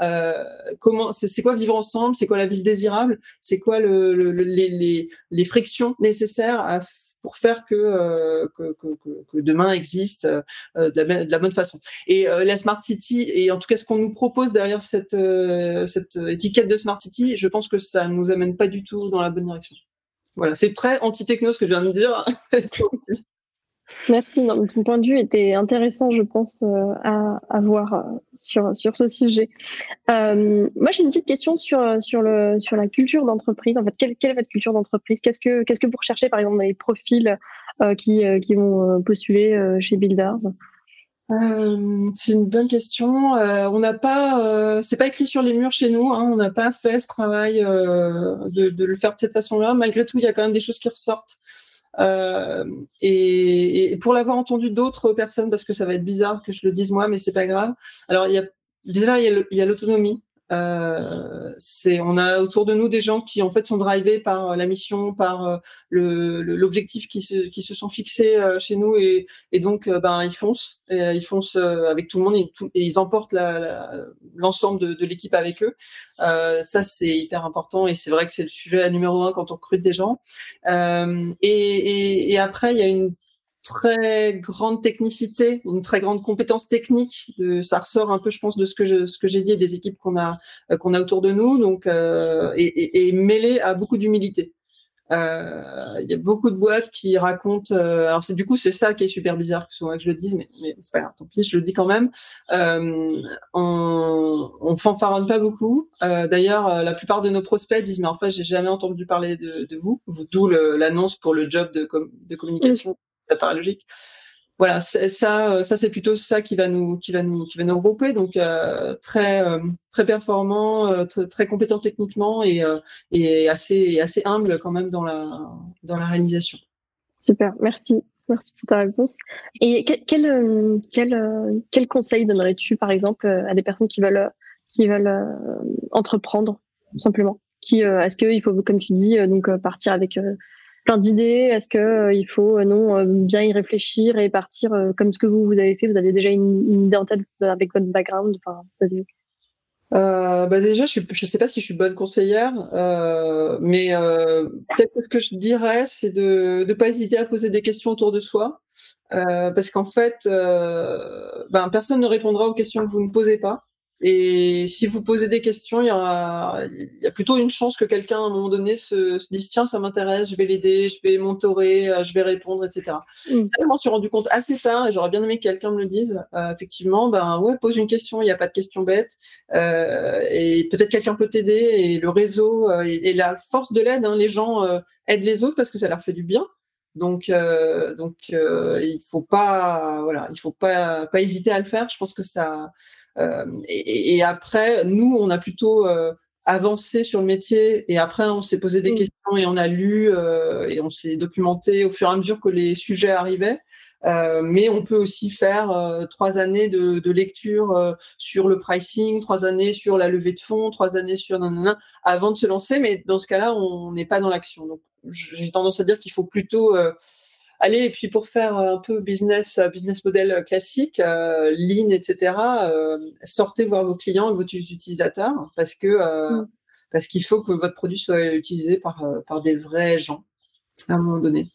Speaker 1: comment c'est quoi vivre ensemble? C'est quoi la ville désirable? C'est quoi le, le, les, les, les frictions nécessaires à pour faire que, euh, que, que, que, demain existe euh, de, la, de, la, bonne façon. Et euh, la Smart City, et en tout cas ce qu'on nous propose derrière cette, cette étiquette de Smart City, je pense que ça ne nous amène pas du tout dans la bonne direction. Voilà, c'est très anti-techno ce que je viens de dire.
Speaker 2: Merci. Ton point de vue était intéressant, je pense, euh, à, à, voir euh, sur, sur ce sujet. Euh, moi, j'ai une petite question sur, sur, le, sur la culture d'entreprise. En fait, quelle, quelle est votre culture d'entreprise? Qu'est-ce que qu'est-ce que vous recherchez, par exemple, dans les profils euh, qui, euh, qui vont postuler chez Builders?
Speaker 1: C'est une bonne question. on n'a pas, c'est pas écrit sur les murs chez nous. Hein, on n'a pas fait ce travail de, de, le faire de cette façon-là. Malgré tout, il y a quand même des choses qui ressortent. Euh, et, et, pour l'avoir entendu d'autres personnes, parce que ça va être bizarre que je le dise moi, mais c'est pas grave. Alors il y a déjà il y a l'autonomie. Euh, c'est, on a autour de nous des gens qui en fait sont drivés par la mission, par euh, le, l'objectif qui se, qui se sont fixés euh, chez nous et, et donc euh, ben ils foncent, ils foncent avec tout le monde et, ils emportent la, l'ensemble de, de, l'équipe avec eux. ça c'est hyper important et c'est vrai que c'est le sujet numéro un quand on recrute des gens. Et, et, après il y a une très grande technicité, une très grande compétence technique. De, ça ressort un peu, je pense, de ce que je, ce que j'ai dit et des équipes qu'on a euh, qu'on a autour de nous, donc euh, et, et, et, mêlé à beaucoup d'humilité. Euh, il y a beaucoup de boîtes qui racontent. Euh, alors c'est du coup c'est ça qui est super bizarre que soit que je le dise, mais, mais c'est pas grave, tant pis, je le dis quand même. Euh, on, on fanfaronne pas beaucoup. Euh, D'ailleurs, la plupart de nos prospects disent mais en fait j'ai jamais entendu parler de, de vous, d'où l'annonce pour le job de, de communication. Ça paraît logique voilà, ça, euh, ça c'est plutôt ça qui va nous, qui va nous, qui va nous regrouper. Donc euh, très, euh, très performant, très, compétent techniquement et, assez, assez humble quand même dans la, dans la réalisation.
Speaker 2: Super, merci. Merci pour ta réponse. Et quel, quel, quel, quel conseil donnerais-tu, par exemple, à des personnes qui veulent, qui veulent entreprendre, tout simplement? Qui, Est-ce qu'il faut, comme tu dis, donc partir avec plein d'idées Est-ce que euh, il faut euh, non euh, bien y réfléchir et partir comme ce que vous vous avez fait? Vous avez déjà une, idée en tête avec votre background? Enfin,
Speaker 1: euh, bah déjà, je ne sais pas si je suis bonne conseillère, euh, mais euh, peut-être que ce que je dirais, c'est de ne pas hésiter à poser des questions autour de soi, parce qu'en fait, ben, personne ne répondra aux questions que vous ne posez pas. Et si vous posez des questions, il y, a, il y a plutôt une chance que quelqu'un, à un moment donné, se, se dise tiens, ça m'intéresse, je vais l'aider, je vais mentorer, euh, je vais répondre, etc. Mm. Ça, je m'en suis rendu compte assez tard et j'aurais bien aimé que quelqu'un me le dise. Euh, effectivement, ben ouais, pose une question, il n'y a pas de question bête. Euh, et peut-être quelqu'un peut t'aider. Et le réseau euh, et, la force de l'aide, hein, les gens euh, aident les autres parce que ça leur fait du bien. Donc, euh, donc il faut pas, voilà, il faut pas, pas hésiter à le faire. Je pense que ça, euh, et, et, après, nous, on a plutôt euh, avancé sur le métier et après, on s'est posé des mm. questions et on a lu euh, et on s'est documenté au fur et à mesure que les sujets arrivaient. Euh, mais on peut aussi faire euh, trois années de, de lecture euh, sur le pricing, trois années sur la levée de fonds, trois années sur nanana, avant de se lancer. Mais dans ce cas-là, on n'est pas dans l'action. Donc, j'ai tendance à dire qu'il faut plutôt Allez, et puis pour faire un peu business, business model classique, euh, lean, etc., euh, sortez voir vos clients et vos utilisateurs parce que euh, mm. parce qu'il faut que votre produit soit utilisé par, euh, par des vrais gens à un moment donné.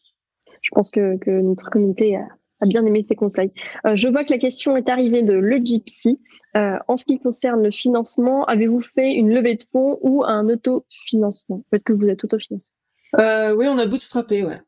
Speaker 2: Je pense que, que notre communauté a, a bien aimé ces conseils. Euh, je vois que la question est arrivée de Le Gypsy. Euh, en ce qui concerne le financement, avez-vous fait une levée de fonds ou un autofinancement? Est-ce que vous êtes autofinancé?
Speaker 1: Euh, Oui, on a bootstrappé, ouais.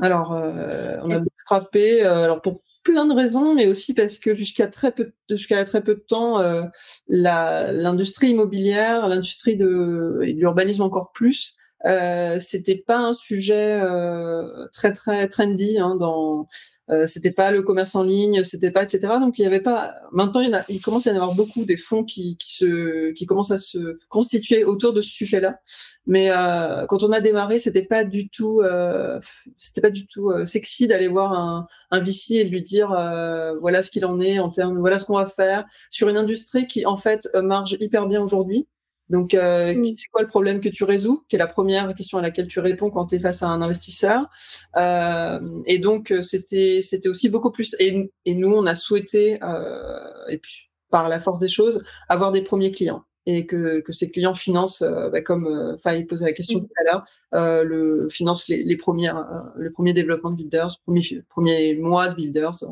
Speaker 1: Alors, euh, on a bootstrappé, euh, alors pour plein de raisons, mais aussi parce que jusqu'à très peu, jusqu'à très peu de temps, euh, l'industrie immobilière, l'industrie de, et de l'urbanisme encore plus, euh, c'était pas un sujet euh, très très trendy hein, dans euh, c'était pas le commerce en ligne, c'était pas etc. Donc il y avait pas. Maintenant il, y en a, il commence à y en avoir beaucoup des fonds qui, qui se qui commencent à se constituer autour de ce sujet-là. Mais euh, quand on a démarré, c'était pas du tout euh, c'était pas du tout euh, sexy d'aller voir un, un VC et de lui dire euh, voilà ce qu'il en est en termes voilà ce qu'on va faire sur une industrie qui en fait marche hyper bien aujourd'hui. Donc, euh, c'est quoi le problème que tu résous Qui est la première question à laquelle tu réponds quand tu es face à un investisseur. Euh, et donc, euh, c'était c'était aussi beaucoup plus. Et, et nous, on a souhaité, euh, et puis par la force des choses, avoir des premiers clients et que, que ces clients financent, bah, comme Faye posait la question tout à l'heure, le finance les, les premières, le premier développement de builders, premier premier mois de builders,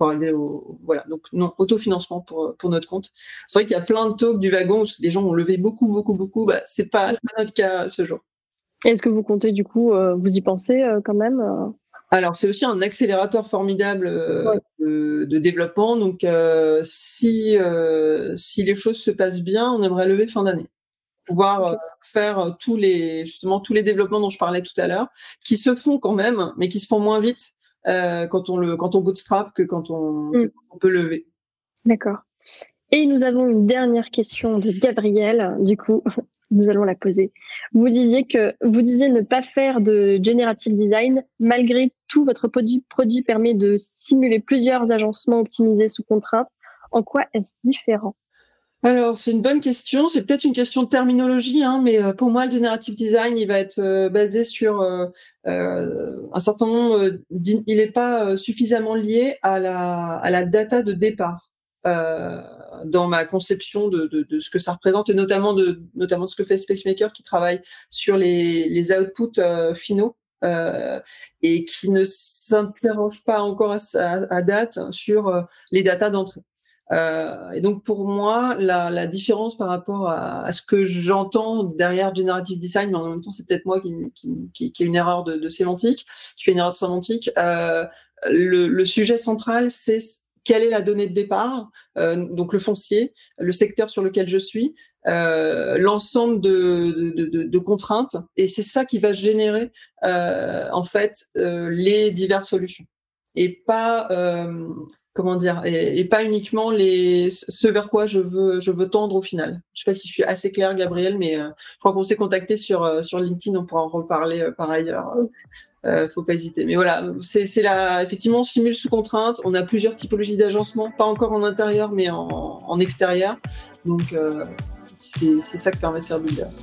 Speaker 1: pour arriver au voilà donc non autofinancement pour pour notre compte. C'est vrai qu'il y a plein de talks du wagon où les gens ont levé beaucoup beaucoup beaucoup. Bah c'est pas c'est pas notre cas ce jour.
Speaker 2: Est-ce que vous comptez du coup euh, vous y pensez euh, quand même euh?
Speaker 1: Alors, c'est aussi un accélérateur formidable de, de, développement. Donc, si, si les choses se passent bien, on aimerait lever fin d'année. Pouvoir faire tous les, justement, tous les développements dont je parlais tout à l'heure, qui se font quand même, mais qui se font moins vite euh, quand on le quand on bootstrap que quand on, mm. on peut lever.
Speaker 2: D'accord. Et nous avons une dernière question de Gabriel. Du coup, nous allons la poser. Vous disiez que vous disiez ne pas faire de generative design. Malgré tout, votre produit, produit permet de simuler plusieurs agencements optimisés sous contrainte. En quoi est-ce différent?
Speaker 1: Alors, c'est une bonne question. C'est peut-être une question de terminologie, hein, mais euh, pour moi, le generative design, il va être euh, basé sur euh, un certain nombre. il n'est pas suffisamment lié à la, à data de départ dans ma conception de, ce que ça représente, et notamment de, notamment de ce que fait SpaceMaker, qui travaille sur les, les outputs finaux. et qui ne s'interroge pas encore à, à, date sur les datas d'entrée. Euh, et donc pour moi, la, la différence par rapport à, à ce que j'entends derrière generative design, mais en même temps c'est peut-être moi qui, qui, qui, qui, a une erreur de, de, sémantique, qui fait une erreur de sémantique. Euh, le, le, sujet central, c'est quelle est la donnée de départ, euh, donc le foncier, le secteur sur lequel je suis, euh, l'ensemble de, de, de, de, contraintes, et c'est ça qui va générer euh, en fait euh, les diverses solutions, et pas euh, comment dire, et, pas uniquement les ce vers quoi je veux je veux tendre au final. Je sais pas si je suis assez claire, Gabriel, mais euh, je crois qu'on s'est contacté sur sur LinkedIn, on pourra en reparler par ailleurs euh, faut pas hésiter. Mais voilà, c'est la effectivement on simule sous contrainte. On a plusieurs typologies d'agencement, pas encore en intérieur, mais en, en extérieur. Donc euh, c'est c'est ça que permet de faire Builders.